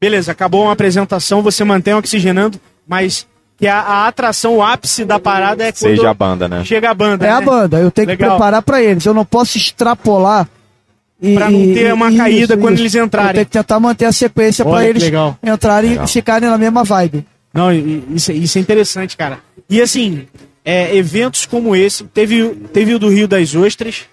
beleza, acabou uma apresentação, você mantém oxigenando, mas que a, a atração, o ápice da parada é quando Seja a banda, né? chega a banda. É né? a banda. Eu tenho que Legal. preparar pra eles. Eu não posso extrapolar. E, Pra não ter uma caída quando eles entrarem. Tenho que tentar manter a sequência que eles legal. entrarem Legal. e ficarem na mesma vibe. Não, isso, é- isso é interessante, cara. E assim, é, eventos como esse, teve, o- teve o do Rio das Ostras,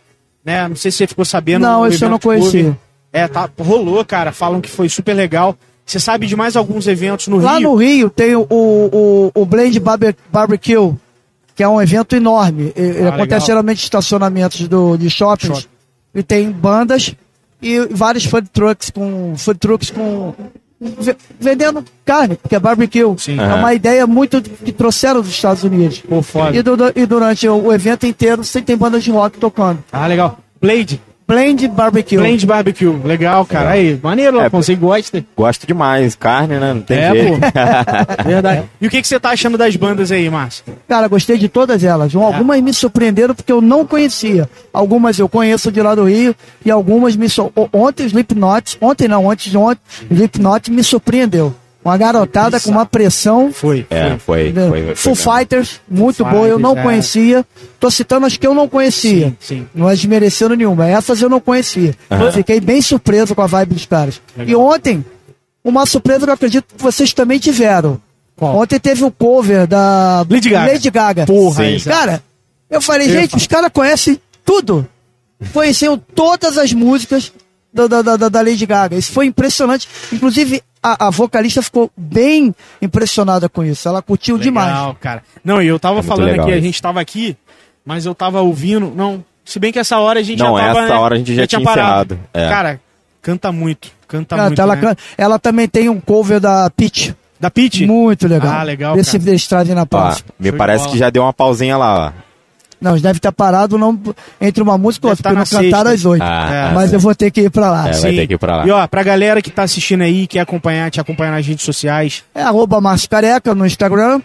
né? Não sei se você ficou sabendo. Não, esse eu não que houve. conhecia. É, tá, rolou, cara. Falam que foi super legal. Você sabe de mais alguns eventos no Lá Rio? no Rio tem o, o, o Blend Barbe- Barbecue, que é um evento enorme. Ele Ah, acontece legal. geralmente em estacionamentos do, de shoppings. Shopping. E tem bandas e vários food trucks com. Food trucks com. ve- vendendo carne, porque é barbecue. Sim. É uma ideia muito que trouxeram dos Estados Unidos. Pô, foda. E, du- e durante o, o evento inteiro você tem bandas de rock tocando. Ah, legal. Blade. Blend Barbecue. Blade Barbecue. Legal, cara. Aí, maneiro, É. Você gosta? Gosto demais. Carne, né? Não tem É, jeito. pô. Verdade. E o que, que você tá achando das bandas aí, Márcio? Cara, gostei de todas elas. Um, Algumas me surpreenderam porque eu não conhecia. Algumas eu conheço de lá do Rio e algumas me Ontem o Slipknot, ontem não, antes de ontem, o Slipknot me surpreendeu. Uma garotada com uma pressão. Foi. É, foi. entendeu? foi, foi, Full. Fighters, muito Foo boa, eu não é. conhecia. Tô citando as que eu não conhecia. Sim, sim. Não é desmerecendo nenhuma. Essas eu não conhecia. Fiquei bem surpreso com a vibe dos caras. E ontem, uma surpresa que eu acredito que vocês também tiveram. Qual? Ontem teve o cover da Lady Gaga. Lady Gaga. Porra, Sim. Cara, eu falei, Eu gente, falar. os caras conhecem tudo. Conheciam todas as músicas da, da, da, da Lady Gaga. Isso foi impressionante. Inclusive, a, a vocalista ficou bem impressionada com isso. Ela curtiu demais. Legal, cara. Não, e eu tava É falando legal aqui, a isso. gente tava aqui, mas eu tava ouvindo. Não, se bem que essa hora a gente Não, já tava. essa hora a gente já tinha encerrado. É. Cara, canta muito. Canta Canta, muito. ela, né? canta- ela também tem um cover da Peach. Da Pete? Muito legal. Ah, legal, Desse cara. na Ó, próxima. me Show parece que já deu uma pausinha lá, ó. Não, eles devem estar parados não, entre uma música e Deve outra, tá porque não cantaram sexta. às oito. Ah, É. Mas eu vou ter que ir pra lá. É, vai ter que ir pra lá. E ó, pra galera que tá assistindo aí, quer acompanhar, te acompanhar nas redes sociais. É arroba Márcio Careca no Instagram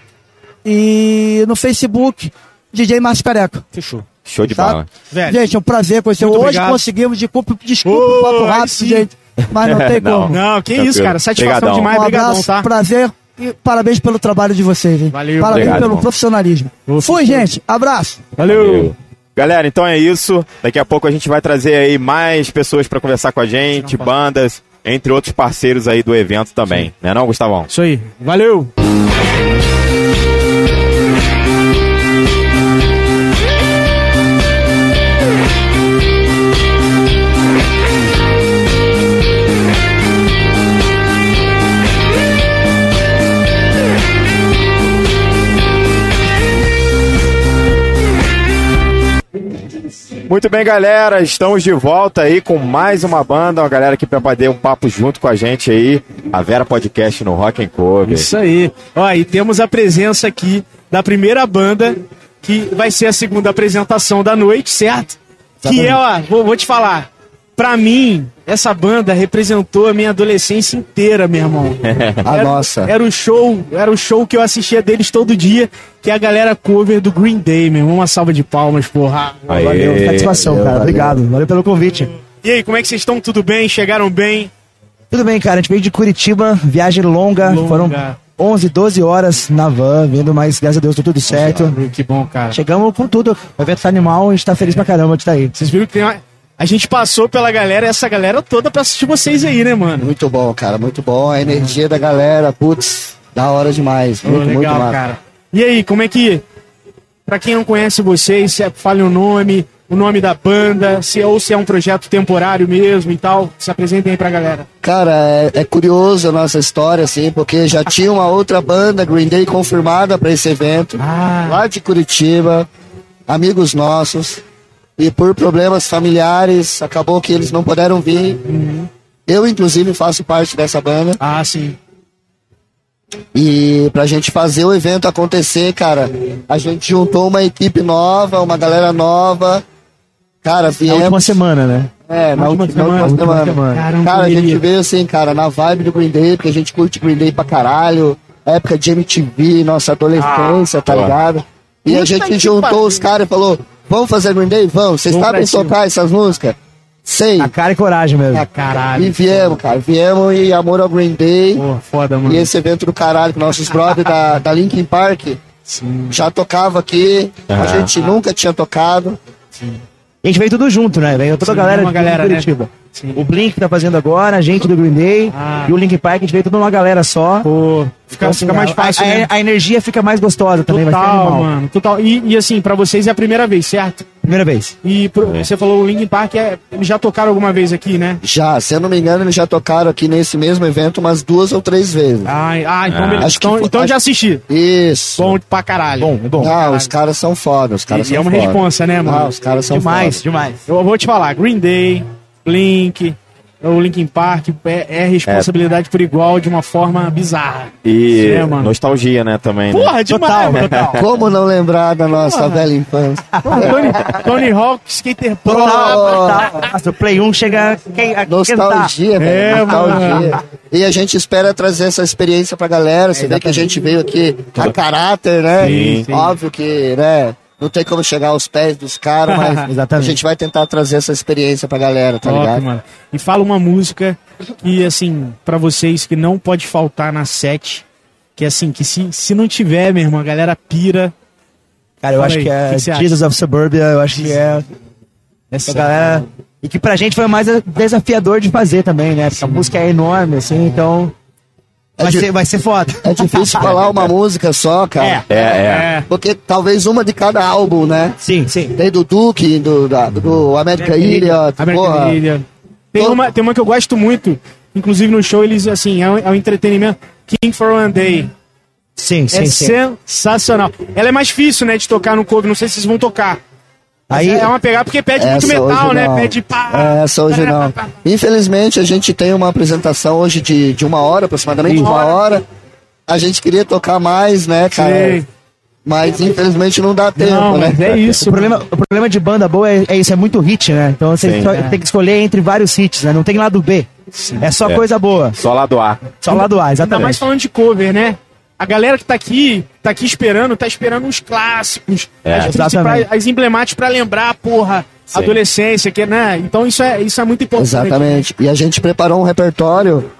e no Facebook, DJ Márcio Careca. Fechou. Show de Tá? bola. Velho, Gente, é um prazer conhecer. Muito Hoje obrigado. conseguimos, desculpa, desculpa o papo rápido, gente. Mas não tem Não. como. Não, que Tranquilo. isso, cara. Satisfação Obrigadão. demais. um Obrigadão, abraço, tá? prazer e parabéns pelo trabalho de vocês. Hein? Valeu. Parabéns Obrigado, pelo irmão. profissionalismo. Fui, gente. Abraço. Valeu. Galera, então é isso. Daqui a pouco a gente vai trazer aí mais pessoas pra conversar com a gente, bandas, entre outros parceiros aí do evento também. Né não, Gustavão? Isso aí. Valeu. Muito bem, galera. Estamos de volta aí com mais uma banda, uma galera pra bater um papo junto com a gente aí. A Vera Podcast no Rock and Cover. Isso aí. Ó, e temos a presença aqui da primeira banda, que vai ser a segunda apresentação da noite, certo? Que é, ó, vou, vou te falar. Pra mim, essa banda representou a minha adolescência inteira, meu irmão. A era, nossa. Era o show, era o show que eu assistia deles todo dia, que é a galera cover do Green Day, meu irmão. Uma salva de palmas, porra. Aê. Valeu, satisfação, valeu, cara. valeu. Obrigado. Valeu pelo convite. E aí, como é que vocês estão? Tudo bem? Chegaram bem? Tudo bem, cara. A gente veio de Curitiba, viagem longa. Longa. Foram 11, 12 horas na van, vindo, mas graças a Deus deu tudo certo. Que bom, cara. Chegamos com tudo. O evento tá animal, a gente tá feliz pra caramba de estar aí. Vocês viram que tem uma... A gente passou pela galera, essa galera toda pra assistir vocês aí, né, mano? Muito bom, cara, muito bom. A energia da galera, putz, da hora demais. Muito, muito legal, massa. cara. E aí, como é que. Pra quem não conhece vocês, se é- fale o nome, o nome da banda, se, ou se é um projeto temporário mesmo e tal. Se apresentem aí pra galera. Cara, é, é curioso a nossa história, assim, porque já tinha uma outra banda, Green Day, confirmada pra esse evento, Ah, lá de Curitiba, amigos nossos, e por problemas familiares, acabou que eles não puderam vir. Eu, inclusive, faço parte dessa banda. ah sim. E pra gente fazer o evento acontecer, cara, a gente juntou uma equipe nova, uma galera nova. Cara, Na viemos. última semana, né? É, na última última, semana, na última última semana. semana. Cara, a gente veio assim, cara, na vibe do Green Day, porque a gente curte Green Day pra caralho. Época de MTV, nossa adolescência, tá pô. ligado? E a gente que juntou pariu. os caras e falou: vamos fazer Green Day? Vamos. Vocês Vamos sabem tocar essas músicas? Sei. A cara e coragem mesmo. Ah, caralho. E viemos, cara. Viemos e amor ao Green Day. Pô, foda, mano. E esse evento do caralho com nossos brothers da, da Linkin Park Sim. já tocava aqui. A Ah. gente nunca tinha tocado. A gente veio tudo junto, né? Veio toda Sim, a galera de galera, né? Sim. O Blink tá fazendo agora, a gente do Green Day Ah. e o Link Park, a gente veio tudo numa galera só. Pô, fica, Então, fica assim, mais a- fácil, a, né? a energia fica mais gostosa também, vai ser Total, animal. mano. Total. E, e assim, pra vocês é a primeira vez, certo? Primeira vez. E pro- você falou o Linkin Park, é, eles já tocaram alguma vez aqui, né? Já, se eu não me engano, eles já tocaram aqui nesse mesmo evento umas duas ou três vezes. Ah, ah então Ah. beleza. Acho Então, então acho- já assisti. Isso. Bom pra caralho. Bom, é bom. Ah, os caras são foda, os caras E são é uma foda. responsa, né, mano? Ah, os caras são demais, foda. demais. Eu vou te falar, Green Day, Blink, o Linkin Park é, é responsabilidade por igual de uma forma bizarra. E É, mano. nostalgia, né, também. né? Porra, demais, Total, total. Como não lembrar da nossa Porra. velha infância? Tony, Tony Hawk, Skater Pro. Nossa, o Play 1 chega a quentar. Nostalgia, É, velho. Nostalgia. mano. E a gente espera trazer essa experiência pra galera. Você vê que a gente veio aqui a caráter, né? Sim, sim. Óbvio que, né? Não tem como chegar aos pés dos caras, mas a gente vai tentar trazer essa experiência pra galera, tá Top, ligado? mano. E fala uma música que, assim, pra vocês que não pode faltar na set. Que, assim, que se, se não tiver, meu irmão, a galera pira. Cara, eu Fala acho aí, que é que que você acha? Jesus of Suburbia, eu acho que é Essa a galera. E que pra gente foi o mais desafiador de fazer também, né? Porque a música é enorme, assim, então. Vai, di- ser, vai ser foda. É difícil falar uma música só, cara. É. É, é. Porque talvez uma de cada álbum, né? Sim, sim. Tem do Duke, do, da, do Idiot, American porra. Idiot. Tem uma, tem uma que eu gosto muito, Inclusive no show eles, assim, é um, é um entretenimento. King for One Day. Sim, sim, é sim. sensacional. Ela é mais difícil, né, de tocar no cover. Não sei se vocês vão tocar. Aí, é uma pegada porque pede muito metal, hoje né? não. Pede pá. É, Essa hoje não. Infelizmente, a gente tem uma apresentação hoje de, de uma hora, aproximadamente Uma uma hora. hora. A gente queria tocar mais, né, cara? Sei. Mas infelizmente não dá tempo, Não, né? mas é isso. o problema, o problema de banda boa é, é isso, é muito hit, né? Então você Sim. só tem que escolher entre vários hits, né? Não tem lado B. É só É. coisa boa. Só lá do ar. Só lado A, Ainda mais exatamente. falando de cover, né? A galera que tá aqui, tá aqui esperando, tá esperando uns clássicos, É, as, as emblemáticas pra lembrar, porra, Sim. adolescência, que, né? Então isso é, isso é muito importante. Exatamente. E a gente preparou um repertório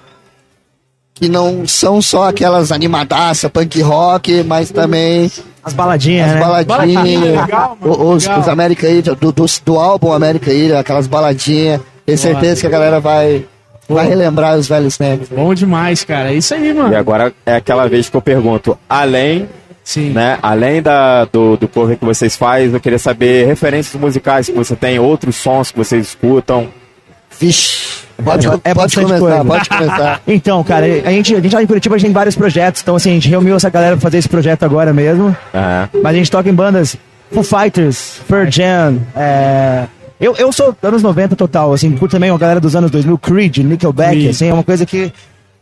que não são só aquelas animadaça, punk rock, mas também As baladinhas, as né? baladinhas, Baladinha, legal, mano, os, legal. os America Idol, do, do, do álbum America Idol, aquelas baladinhas. Tenho certeza que a galera vai, vai relembrar os velhos tempos. Bom demais, cara. É isso aí, mano. E agora é aquela vez que eu pergunto, além, Sim. né, além da, do, do cover que vocês fazem, eu queria saber referências musicais que você tem, outros sons que vocês escutam. Vixe, pode, É pode bastante começar, coisa. pode começar. Então, cara, a gente, a gente lá em Curitiba a gente tem vários projetos, então assim, a gente reuniu essa galera pra fazer esse projeto agora mesmo. Aham. Mas a gente toca em bandas Foo Fighters, Pearl Jam, é... Eu, eu sou anos 90 total, assim, curto também uma galera dos anos 2000, Creed, Nickelback, Creed. assim, é uma coisa que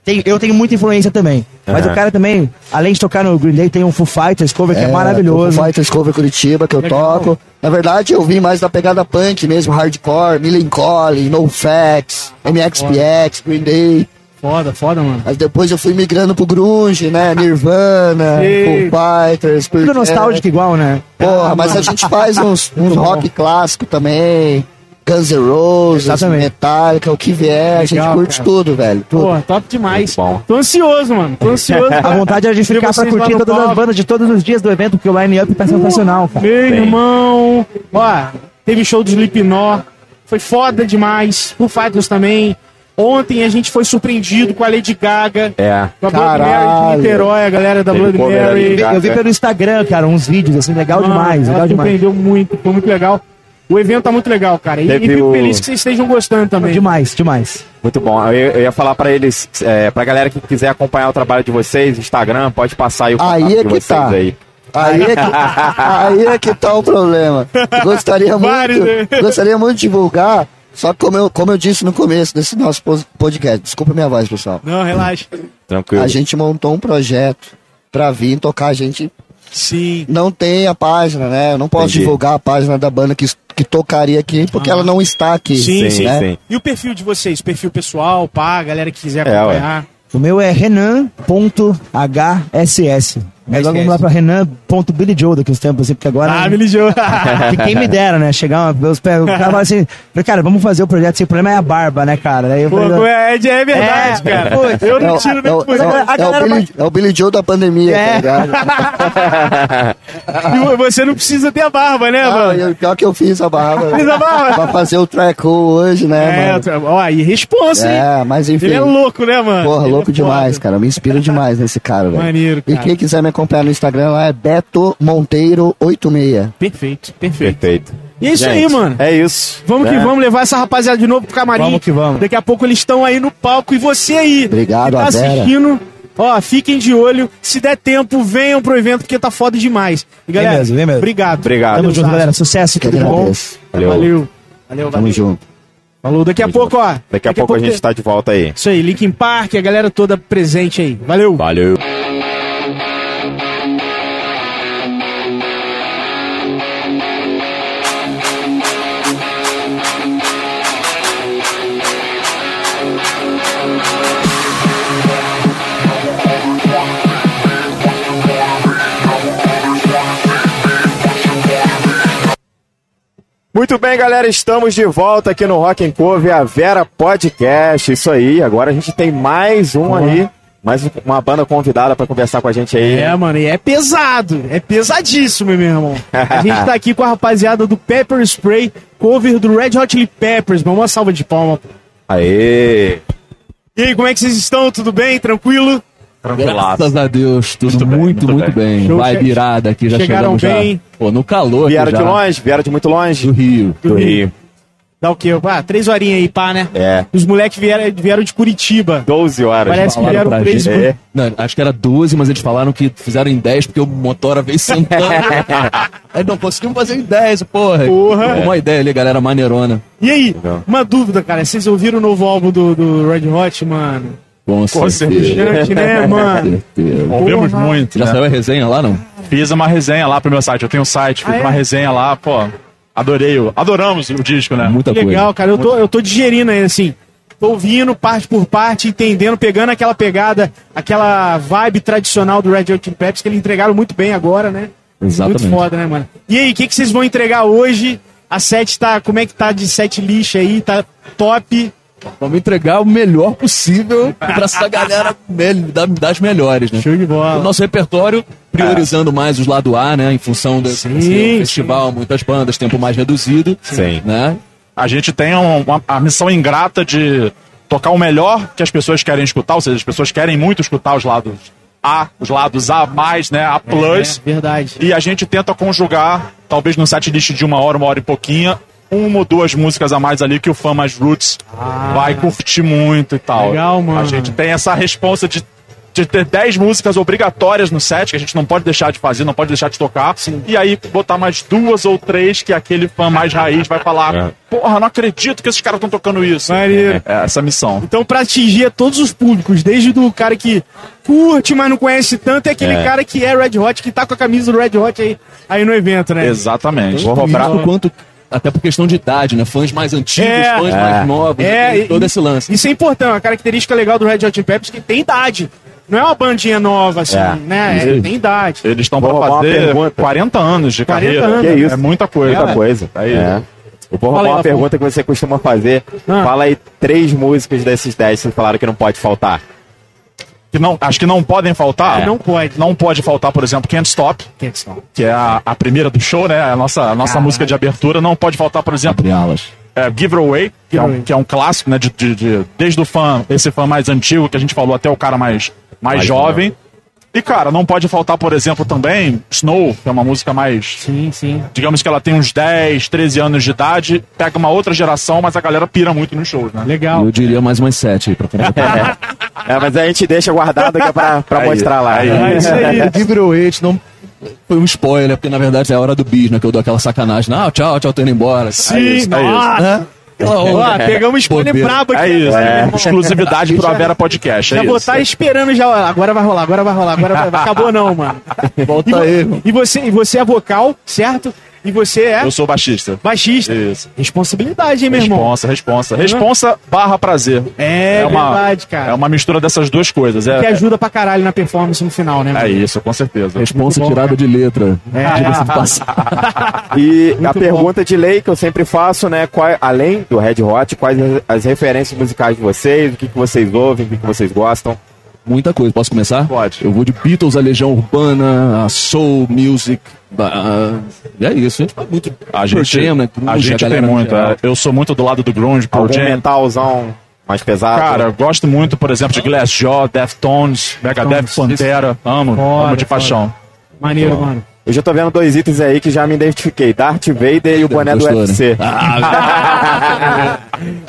tem, eu tenho muita influência também. Mas o cara também, além de tocar no Green Day, tem um Foo Fighters cover que é, maravilhoso. O Fighters Cover Curitiba, que eu Legal. toco. Na verdade, eu vim mais da pegada punk mesmo, hardcore, Millencolin, NoFX, MXPX, Green Day. Foda, foda, mano. Mas depois eu fui migrando pro grunge, né? Nirvana, Sim. Foo Fighters, Pearl Tudo nostálgico igual, né? Porra, mas a gente faz uns, uns rock clássico também. Guns N' Roses, Exatamente. Metallica, o que vier, a gente Legal, curte cara. tudo, velho. Tudo. Pô, top demais. Tô ansioso, mano. Tô ansioso. A vontade é de Ver ficar pra curtir todas as bandas de todos os dias do evento, porque o line-up tá sensacional, cara. Meu Bem. irmão. Ó, teve show do Slipknot. Foi foda demais. Foo Fighters também. Ontem a gente foi surpreendido com a Lady Gaga. É. Com a Blood Mary de. Niterói, a galera da Blood ali, Mary. Eu vi pelo Instagram, cara, uns vídeos, assim, legal Mano, demais, legal demais. surpreendeu muito, foi muito legal. O evento tá muito legal, cara. E, Teve e fico o- feliz que vocês estejam gostando também. Demais, demais. Muito bom. Eu, eu ia falar pra eles, é, pra galera que quiser acompanhar o trabalho de vocês, Instagram, pode passar aí o Aí é de que vocês tá. aí. Aí é, que, aí é que tá o problema. Gostaria Vários, né? muito, gostaria muito de divulgar, só que como eu, como eu disse no começo desse nosso podcast, desculpa minha voz, pessoal. Não, relaxa. Tranquilo. A gente montou um projeto pra vir tocar. A gente Sim. não tem a página, né? Eu não posso Entendi. divulgar a página da banda que, que tocaria aqui, porque ela não está aqui. Sim, sim, né? sim. E o perfil de vocês? Perfil pessoal, pá, galera que quiser É, acompanhar. O meu é renan.hs. Mas logo vamos lá pra renan.billyjoe daqui uns tempos, assim, porque agora... Ah, Billy Joe. que quem me dera, né? Chegar uma, os pés, o cara fala assim, cara, vamos fazer o projeto, sem problema é a barba, né, cara? Daí eu Pô, falei, é, é verdade, É, cara. putz. Eu É não o, tiro é, nem o, é, o, a é o galera Billy, é o Billy Joe da pandemia, É. tá ligado? E você não precisa ter a barba, né, Ah, mano? e o pior que eu fiz a barba. Fiz a barba? pra fazer o track hoje, né, É, mano? tra- ó, e responsa, hein? É, mas enfim. Ele é louco, né, mano? Porra, Ele é louco foda. demais, cara. Eu me inspiro demais nesse cara, velho. Maneiro, E cara. quem quiser me acompanhar no Instagram lá é Beto Monteiro 86. Perfeito, perfeito. Perfeito. E é isso aí, Gente, mano. É isso. Vamos que né? vamos levar essa rapaziada de novo pro camarim. Vamos que vamos. Daqui a pouco eles estão aí no palco e você aí. Obrigado, que tá assistindo. Ó, fiquem de olho. Se der tempo, venham pro evento porque tá foda demais. E galera, mesmo, vem mesmo. obrigado. Obrigado. Tamo junto, galera. Sucesso, Que tudo bom. Valeu. Valeu. Valeu, Tamo valeu. junto. Falou. Daqui a pouco, ó. Daqui a pouco a gente tá de volta aí. Isso aí, Linkin Park, a galera toda presente aí. Valeu. Valeu. Muito bem, galera, estamos de volta aqui no Rock and Cover, a Vera Podcast. Isso aí, agora a gente tem mais um aí, mais uma banda convidada pra conversar com a gente aí. É, mano, e é pesado. É pesadíssimo, meu irmão. A gente tá aqui com a rapaziada do Pepper Spray, cover do Red Hot Chili Peppers. Mano, uma salva de palma. Aê! E aí, como é que vocês estão? Tudo bem? Tranquilo? Graças a Deus, tudo Muito bem, muito, muito bem. Show, Vai virada aqui, já chegaram chegamos bem. já. Pô, no calor Vieram aqui de já. longe? Vieram de muito longe? Do Rio. Do Rio. Dá o quê? Ah, três horinhas aí, pá, né? É. Os moleques vieram, vieram de Curitiba. 12 horas. Parece que vieram três. gente. É. Não, acho que era 12, mas eles falaram que fizeram em 10 porque o motora veio sentando. Aí não conseguimos fazer em 10, porra. Porra. Uma ideia ali, galera maneirona. E aí, uma dúvida, cara. Vocês ouviram o novo álbum do, do Red Hot, mano? Com certeza. Gigante, né, mano? certeza. Ouvimos muito. Já né? saiu a resenha lá, não? Fiz uma resenha lá pro meu site. Eu tenho um site, fiz Ah, é? uma resenha lá, pô. Adorei. o- Adoramos o disco, né? Muita coisa. Legal, cara. Eu tô, eu tô digerindo aí, assim. Tô ouvindo parte por parte, entendendo, pegando aquela pegada, aquela vibe tradicional do Red Hot Peppers que eles entregaram muito bem agora, né? Exatamente. Muito foda, né, mano? E aí, o que, que vocês vão entregar hoje? A set tá. Como é que tá de set lixo aí? Tá top. Vamos entregar o melhor possível pra essa galera mel- da- das melhores, né? Show de bola. O nosso repertório, priorizando mais os lado A, né? Em função do Sim, um festival, muitas bandas, tempo mais reduzido. Sim. Né? A gente tem um- uma, a missão ingrata de tocar o melhor que as pessoas querem escutar, ou seja, as pessoas querem muito escutar os lados A, os lados A, né? A plus. É, verdade. E a gente tenta conjugar, talvez num set list de uma hora, uma hora e pouquinho, uma ou duas músicas a mais ali que o fã mais roots vai curtir muito e tal. Ah. Legal, mano. A gente tem essa responsa de, de ter 10 músicas obrigatórias no set, que a gente não pode deixar de fazer, não pode deixar de tocar. E aí botar mais duas ou três que aquele fã mais raiz vai falar: É. Porra, não acredito que esses caras estão tocando isso. Maneiro. É essa missão. Então, pra atingir todos os públicos, desde do cara que curte, mas não conhece tanto, é aquele É. cara que é Red Hot, que tá com a camisa do Red Hot aí, aí no evento, né? Exatamente. Vou Tanto roubar. isso quanto até por questão de idade, né? Fãs mais antigos, É. fãs É. mais novos, É, tem e- todo esse lance. Isso é importante, uma característica legal do Red Hot Chili Peppers que tem idade. Não é uma bandinha nova, assim, É. né? É, tem idade. Eles estão uma fazer pergunta. 40 anos de 40 carreira. anos. Que isso? É muita coisa. Muita coisa. Aí. É. Eu vou Fala roubar aí, uma pergunta que você costuma fazer. Ah. Fala aí três músicas desses dez que vocês falaram que não pode faltar. Que não, acho que não podem faltar. Não pode. Não pode faltar, por exemplo, Can't Stop, Can't Stop. que é a, a primeira do show, né? A nossa, a nossa música de abertura. Não pode faltar, por exemplo, é, Give Away, que, é um, que é um clássico, né? De, de- de- desde o fã, esse fã mais antigo que a gente falou, até o cara mais, mais, Mais jovem. E, cara, não pode faltar, por exemplo, também Snow, que é uma música mais. Sim, sim. Digamos que ela tem uns 10, 13 anos de idade, pega uma outra geração, mas a galera pira muito nos shows, né? Legal. Eu diria mais umas sete aí pra completar. É, mas a gente deixa guardado que é pra, pra Aí, mostrar lá. aí. É isso aí. Gente não... Foi um spoiler, porque na verdade é a hora do bis, né? Que eu dou aquela sacanagem. Não, tchau, tchau, tô indo embora. Sim, É isso, é nossa. Né? Aquela Ó, onda. pegamos spoiler Bobeira. brabo aqui. É isso, né, é. Exclusividade pro Avera Podcast. É Já isso. vou estar esperando já. Agora vai rolar, agora vai rolar, agora vai. Acabou não, mano. Volta E, aí, irmão. e você, e você é vocal, certo? E você é Eu sou baixista. baixista. Isso. Responsabilidade, hein, meu irmão? Responsa, responsa. Responsa barra prazer. É, uma, verdade, cara. É uma mistura dessas duas coisas. É, Que ajuda pra caralho na performance no final, né? é mano? isso, com certeza. Responsa bom, tirada de letra. É. Passagem. E a Muito pergunta de lei que eu sempre faço, né? Qual, além do Red Hot, quais as- as referências musicais de vocês, o que, que vocês ouvem, o que, que vocês gostam? Muita coisa. Posso começar? Pode. Eu vou de Beatles, a Legião Urbana, a Soul Music. a- E é isso. A gente vai muito. A gente, Jam, né? a Grunge, gente tem galera no muito. é. Eu sou muito do lado do grunge, Pearl Algum Jam. metalzão mais pesado? Cara, eu gosto muito, por exemplo, de Glassjaw, Deftones, Megadeth, Pantera. Amo, Foda, amo de foda. paixão. Maneiro, mano. Eu já tô vendo dois itens aí que já me identifiquei: Darth Vader e o boné do Gostou, né? UFC.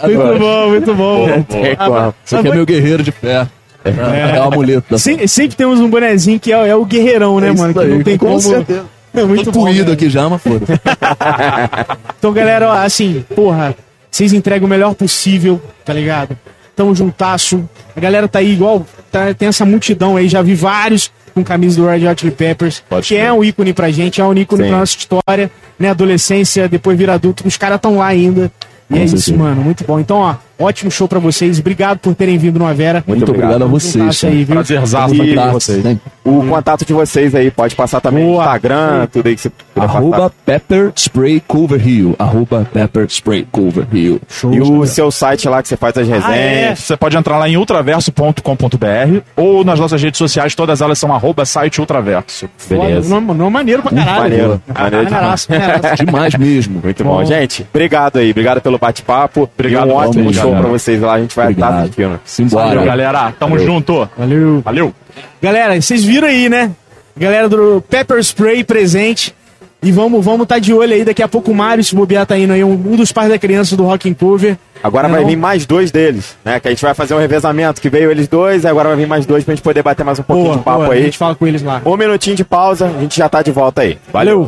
Muito bom, muito bom. Tem como. Você aqui é meu guerreiro de fé. É, o amuleto da Se- sempre temos um bonezinho que é, é o guerreirão, né, É mano? Que não tem com como. certeza. É muito Tô bom. velho. aqui já, mas foda Então, galera, ó, assim, porra, vocês entregam o melhor possível, tá ligado? Tamo juntasso. A galera tá aí igual, tá- tem essa multidão aí, já vi vários com camisa do Red Hot Chili Peppers, Pode que crer. é um ícone pra gente, é um ícone Sim. pra nossa história, né? Adolescência, depois vira adulto, os caras tão lá ainda. E é isso, mano, muito bom. Então, ó, ótimo show pra vocês. Obrigado por terem vindo no Avera. Muito obrigado a vocês. Aí, viu? Prazerzaço E- estar aqui com vocês. né? O contato de vocês aí pode passar também no. Instagram, tudo aí que você Arroba passar. Pepper Spray Cover Hill. Arroba Pepper Spray Cover Hill. E o seu site lá que você faz as resenhas. Ah, é? Você pode entrar lá em ultraverso.com.br ou nas nossas redes sociais, todas elas são arroba site ultraverso. Beleza. Não, não, maneiro pra caralho. maneiro. Ah, Maneiro maneiraço, maneiraço. Demais mesmo. Muito bom. Gente, obrigado aí. Obrigado pelo bate-papo. Obrigado, E um ótimo show pra vocês lá. A gente vai estar assistindo. Valeu, Simbora. galera. Tamo junto. Valeu. Valeu. Galera, vocês viram aí, né? Galera do Pepper Spray presente. E vamos vamos tá de olho aí, daqui a pouco o Mário, se bobear, tá indo aí, um, um dos pais da criança do Rock and Cover. Agora Não vai é vir mais dois deles, né? Que a gente vai fazer um revezamento, que veio eles dois, e agora vai vir mais dois pra gente poder bater mais um pouquinho Boa, de papo boa, a aí. gente fala com eles lá. Um minutinho de pausa, a gente já tá de volta aí. Valeu.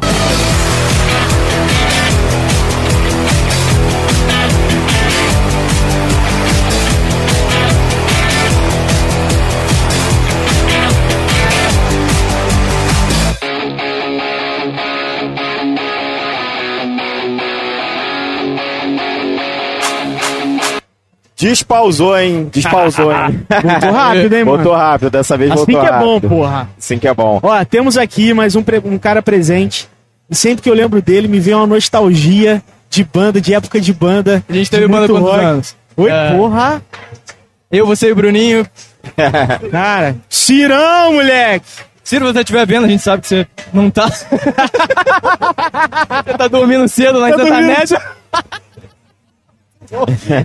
Despausou, hein? Despausou, hein? Voltou rápido, hein, mano? Voltou rápido, dessa vez Assim voltou que é bom, rápido. porra. Assim que é bom. Ó, temos aqui mais um, pre- um cara presente. E sempre que eu lembro dele, me vem uma nostalgia de banda, de época de banda. A gente teve de banda muito quantos rock. anos? Oi, É. porra. Eu, você e o Bruninho. Cara, Cirão, moleque! Se você estiver vendo, a gente sabe que você não tá. você tá dormindo cedo lá em Tá Santa dormindo.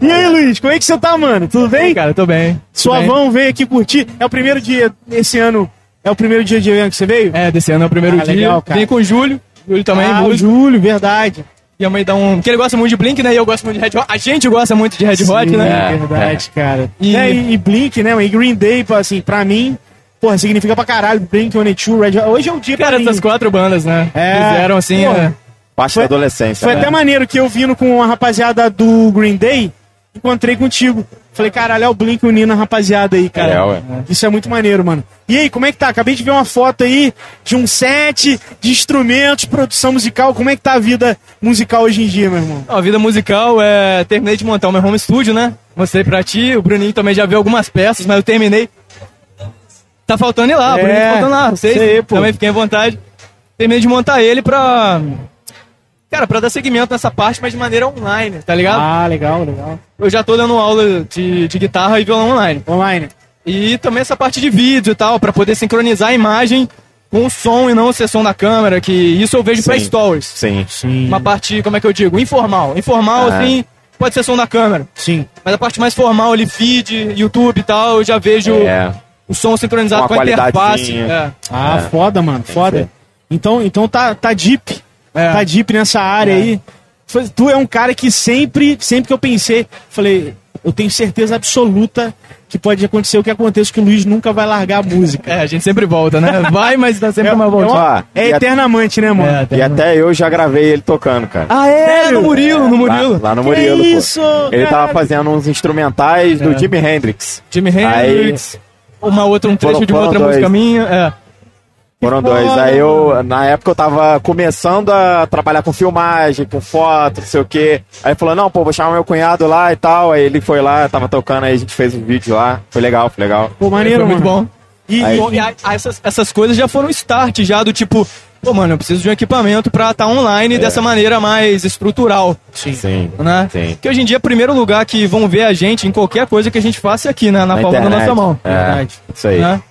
E aí, Luiz, como é que você tá, mano? Tudo bem? Cara, tô bem. Tô Suavão veio aqui curtir. É o primeiro dia, esse ano, é o primeiro dia de evento que você veio? É, desse ano é o primeiro Ah, dia. legal, cara. Vem com o Júlio. Júlio também, ah, o. Júlio, verdade. E a mãe dá um. Porque ele gosta muito de Blink, né? E eu gosto muito de Red Hot. A gente gosta muito de Red Hot, Sim, né? É, verdade, cara. E- E... e, e Blink, né? E Green Day, assim, pra mim, porra, significa pra caralho. Blink, One Two, Red Hot. Hoje é o dia Cara, mim. essas quatro bandas, né? É. Fizeram assim. Porra. É, Parte Foi- da adolescência. Foi né? até maneiro que eu vindo com a rapaziada do Green Day, encontrei contigo. Falei, caralho, é o Blink unindo a rapaziada aí, cara. É, ué. Isso é muito maneiro, mano. E aí, como é que tá? Acabei de ver uma foto aí de um set de instrumentos, produção musical. Como é que tá a vida musical hoje em dia, meu irmão? A vida musical, é... terminei de montar o meu home studio, né? Mostrei pra ti, o Bruninho também já viu algumas peças, mas eu terminei. Tá faltando ir lá, o É, Bruninho tá faltando lá, vocês aí, pô. também fiquem à vontade. Terminei de montar ele pra. Cara, pra dar segmento nessa parte, mas de maneira online, tá ligado? Ah, legal, legal. Eu já tô dando aula de, de guitarra e violão online. Online. E também essa parte de vídeo e tal, pra poder sincronizar a imagem com o som e não ser som da câmera, que isso eu vejo pra Sim. stories. Sim. Sim. Uma parte, como é que eu digo? Informal. Informal, Ah. assim, pode ser som da câmera. Sim. Mas a parte mais formal ali, feed, YouTube e tal, eu já vejo É. o som sincronizado Uma com a interface. É. Ah, É. foda, mano, foda. Então, então tá, tá deep. É. Tá deep nessa área aí. Foi- Tu é um cara que sempre, sempre que eu pensei, falei, eu tenho certeza absoluta que pode acontecer o que acontece, que o Luiz nunca vai largar a música. É, a gente sempre volta, né? Vai, mas dá sempre É, uma é, volta. uma- é e a- eternamente, né, mano? É, E até eu já gravei ele tocando, cara. Ah, é? É, no Murilo, no Murilo. Lá, lá no Que Murilo, pô. isso, Ele cara? tava fazendo uns instrumentais do É. Jimi Hendrix. Jimi Aí- Hendrix, uma outra, um trecho Foram- de uma outra dois. música minha. É. Foram foda, dois. Aí eu, na época, eu tava começando a trabalhar com filmagem, com foto, não sei o quê. Aí falou, não, pô, vou chamar meu cunhado lá e tal. Aí ele foi lá, tava tocando, aí a gente fez um vídeo lá. Foi legal, foi legal. Pô, maneiro, Foi muito mano. bom. E, Aí- e a- a- essas, essas coisas já foram start, já do tipo, pô, mano, eu preciso de um equipamento pra estar online dessa maneira mais estrutural, Sim. Sim. né? Sim. Que hoje em dia, o primeiro lugar que vão ver a gente em qualquer coisa que a gente faça é aqui, né? Na, palma da nossa mão. É, Verdade. isso aí. Né?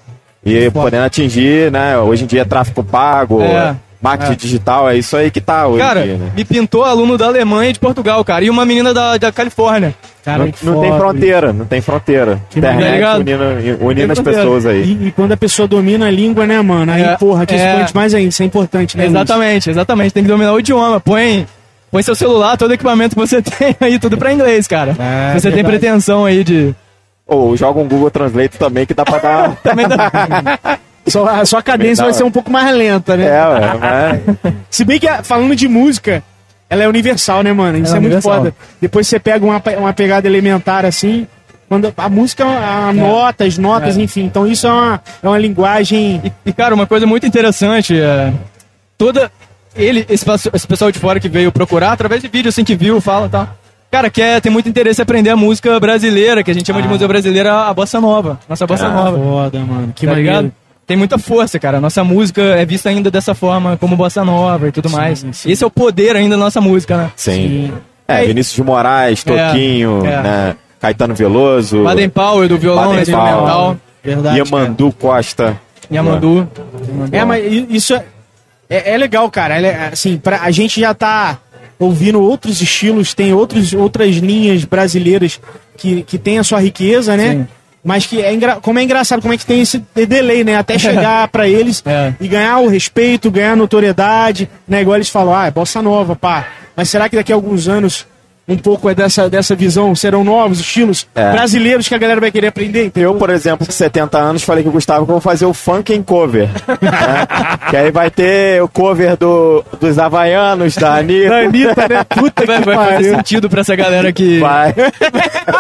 E podendo atingir, né? Hoje em dia, tráfego pago, É. marketing É. digital, é isso aí que tá hoje Cara, dia, né? me pintou aluno da Alemanha e de Portugal, cara. E uma menina da, da Califórnia. cara, Não, não tem fronteira, não tem fronteira. Que Tá Internet ligado? unindo, unindo Tem as pessoas aí. E, e quando a pessoa domina a língua, né, mano? Aí, É, porra, que é. expande mais ainda. Isso é importante, né? Luiz? Exatamente, exatamente. Tem que dominar o idioma. Põe, põe seu celular, todo equipamento que você tem aí, tudo pra inglês, cara. É, você tem verdade. pretensão aí de. Ou joga um Google Translate também que dá pra dar. Também dá... Só, a sua cadência vai ser um pouco mais lenta, né? é, ué, mas... Se bem que, falando de música, ela é universal, né, mano? Isso Ela é, é muito universal. foda. Depois você pega uma, uma pegada elementar assim. Quando a música, a nota, as notas, É. enfim. Então isso é uma, é uma linguagem. E, e, cara, uma coisa muito interessante é. Toda. Ele, esse, esse pessoal de fora que veio procurar, através de vídeo assim que viu, fala e tal. Cara, quer, tem muito interesse em aprender a música brasileira, que a gente chama de música brasileira a bossa nova. Nossa bossa Ah, nova. Foda, mano. Que tá ligado? Tem muita força, cara. Nossa música é vista ainda dessa forma, como bossa nova e tudo mais. sim. Esse é o poder ainda da nossa música, né? Sim. É, Vinícius de Moraes, É, Toquinho, é. né? Caetano Veloso, Baden Powell do violão Baden instrumental. Verdade. Yamandu Costa. Yamandu. É, mas isso é, é, é legal, cara. É, assim, pra, a gente já tá ouvindo outros estilos, tem outros, outras linhas brasileiras que, que tem a sua riqueza, né? Sim. Mas que é engra... como é engraçado, como é que tem esse delay, né? Até chegar pra eles É. e ganhar o respeito, ganhar a notoriedade, né? Igual eles falam, ah, é bossa nova, pá. Mas será que daqui a alguns anos um pouco é dessa, dessa visão, serão novos estilos É. brasileiros que a galera vai querer aprender? Eu, por exemplo, com 70 anos, falei que o Gustavo que eu vou fazer o funk em cover. né? Que aí vai ter o cover do, dos Havaianos, da Anitta. Da Anitta, né? Puta Vai, que vai fazer sentido pra essa galera que. Vai.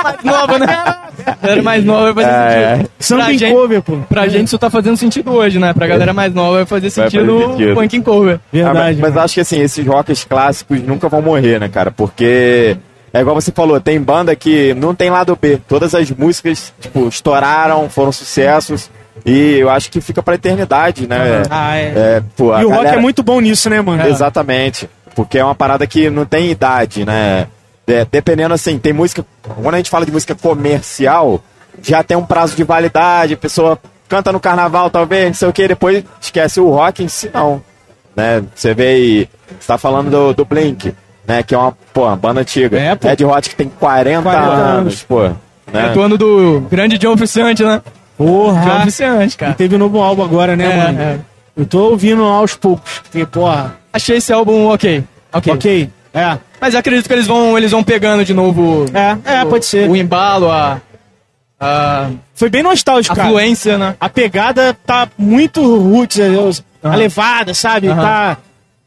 mais nova, né? Galera mais nova vai fazer É, sentido. Samba Pra em gente, cover, pô. pra gente isso tá fazendo sentido hoje, né? Pra galera mais nova vai fazer Vai fazer sentido sentido. o funk em cover. Ah, mas, Verdade. mas acho que assim, esses rocks clássicos nunca vão morrer, né, cara? Porque é igual você falou, tem banda que não tem lado B. Todas as músicas, tipo, estouraram, foram sucessos. E eu acho que fica pra eternidade, né? Ah, é. É, pô, a E o rock galera- é muito bom nisso, né, mano? Exatamente. Porque é uma parada que não tem idade, né? É, dependendo assim, tem música. Quando a gente fala de música comercial, já tem um prazo de validade, a pessoa canta no carnaval, talvez, não sei o que, depois esquece o rock em si, não. Né? Você vê aí, você tá falando do, do Blink, né? Que é uma, pô, uma banda antiga. É, pô. Red Hot que tem 40, 40 anos, anos. pô. É Né? do ano do grande John Frusciante, né? John Porra! Frusciante, E cara. teve um novo álbum agora, né, É, mano? é. Eu tô ouvindo aos poucos. Porque, porra, Achei esse álbum ok. Ok. ok. É. Mas acredito que eles vão, eles vão pegando de novo É, é, pode ser. o embalo, a, a, Foi bem nostálgico, a cara. fluência, né? A pegada tá muito roots, é, os- a levada, sabe? Tá,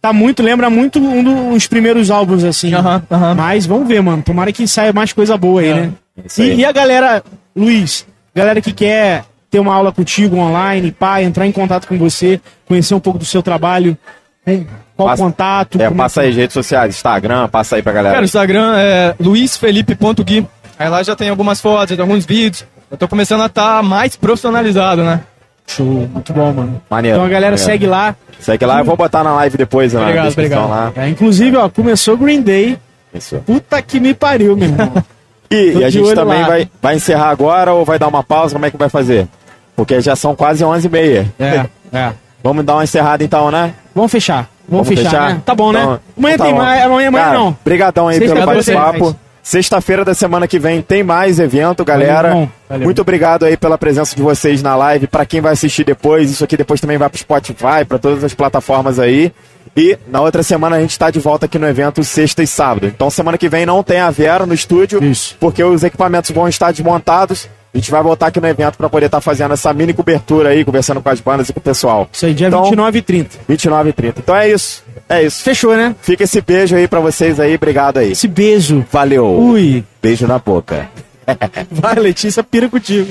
tá muito, lembra muito um dos primeiros álbuns, assim. Aham, aham. Mas vamos ver, mano. Tomara que saia mais coisa boa aí, É. né? Isso E, aí. e a galera, Luiz, galera que quer ter uma aula contigo online, pá, entrar em contato com você, conhecer um pouco do seu trabalho, com qual Passa- contato. É, como passa aí as redes sociais, Instagram, passa aí pra galera. Cara, o Instagram é luizfelipe.gui. Aí lá já tem algumas fotos, alguns vídeos. Eu tô começando a estar mais profissionalizado, né? Show, muito bom, mano. Maneiro. Então a galera maneiro. segue lá. Segue lá, eu vou botar na live depois, na Obrigado, descrição obrigado. lá. É, inclusive, ó, começou Green Day. Isso. Puta que me pariu, meu irmão. E, e a gente também lá. vai, vai encerrar agora ou vai dar uma pausa? Como é que vai fazer? Porque já são quase 11h30. é, é. Vamos dar uma encerrada então, né? Vamos fechar. Vamos, fechar, né? Tá bom, Então- né? Amanhã então tem tá bom. mais. Amanhã, amanhã não. Brigadão aí pelo tem bate-papo. Sexta-feira da semana que vem tem mais evento, galera. Valeu. Valeu. Muito obrigado aí pela presença de vocês na live. Pra quem vai assistir depois, isso aqui depois também vai pro Spotify, pra todas as plataformas aí. E na outra semana a gente tá de volta aqui no evento sexta e sábado. Então semana que vem não tem a Vera no estúdio, Isso. porque os equipamentos vão estar desmontados. A gente vai voltar aqui no evento pra poder estar fazendo essa mini cobertura aí, conversando com as bandas e com o pessoal. Isso aí, dia Então- 29 e 30. 29 e 30. Então é isso. É isso. Fechou, né? Fica esse beijo aí pra vocês aí. Obrigado aí. Esse beijo. Valeu. Ui. Beijo na boca. Vai, Letícia, pira contigo.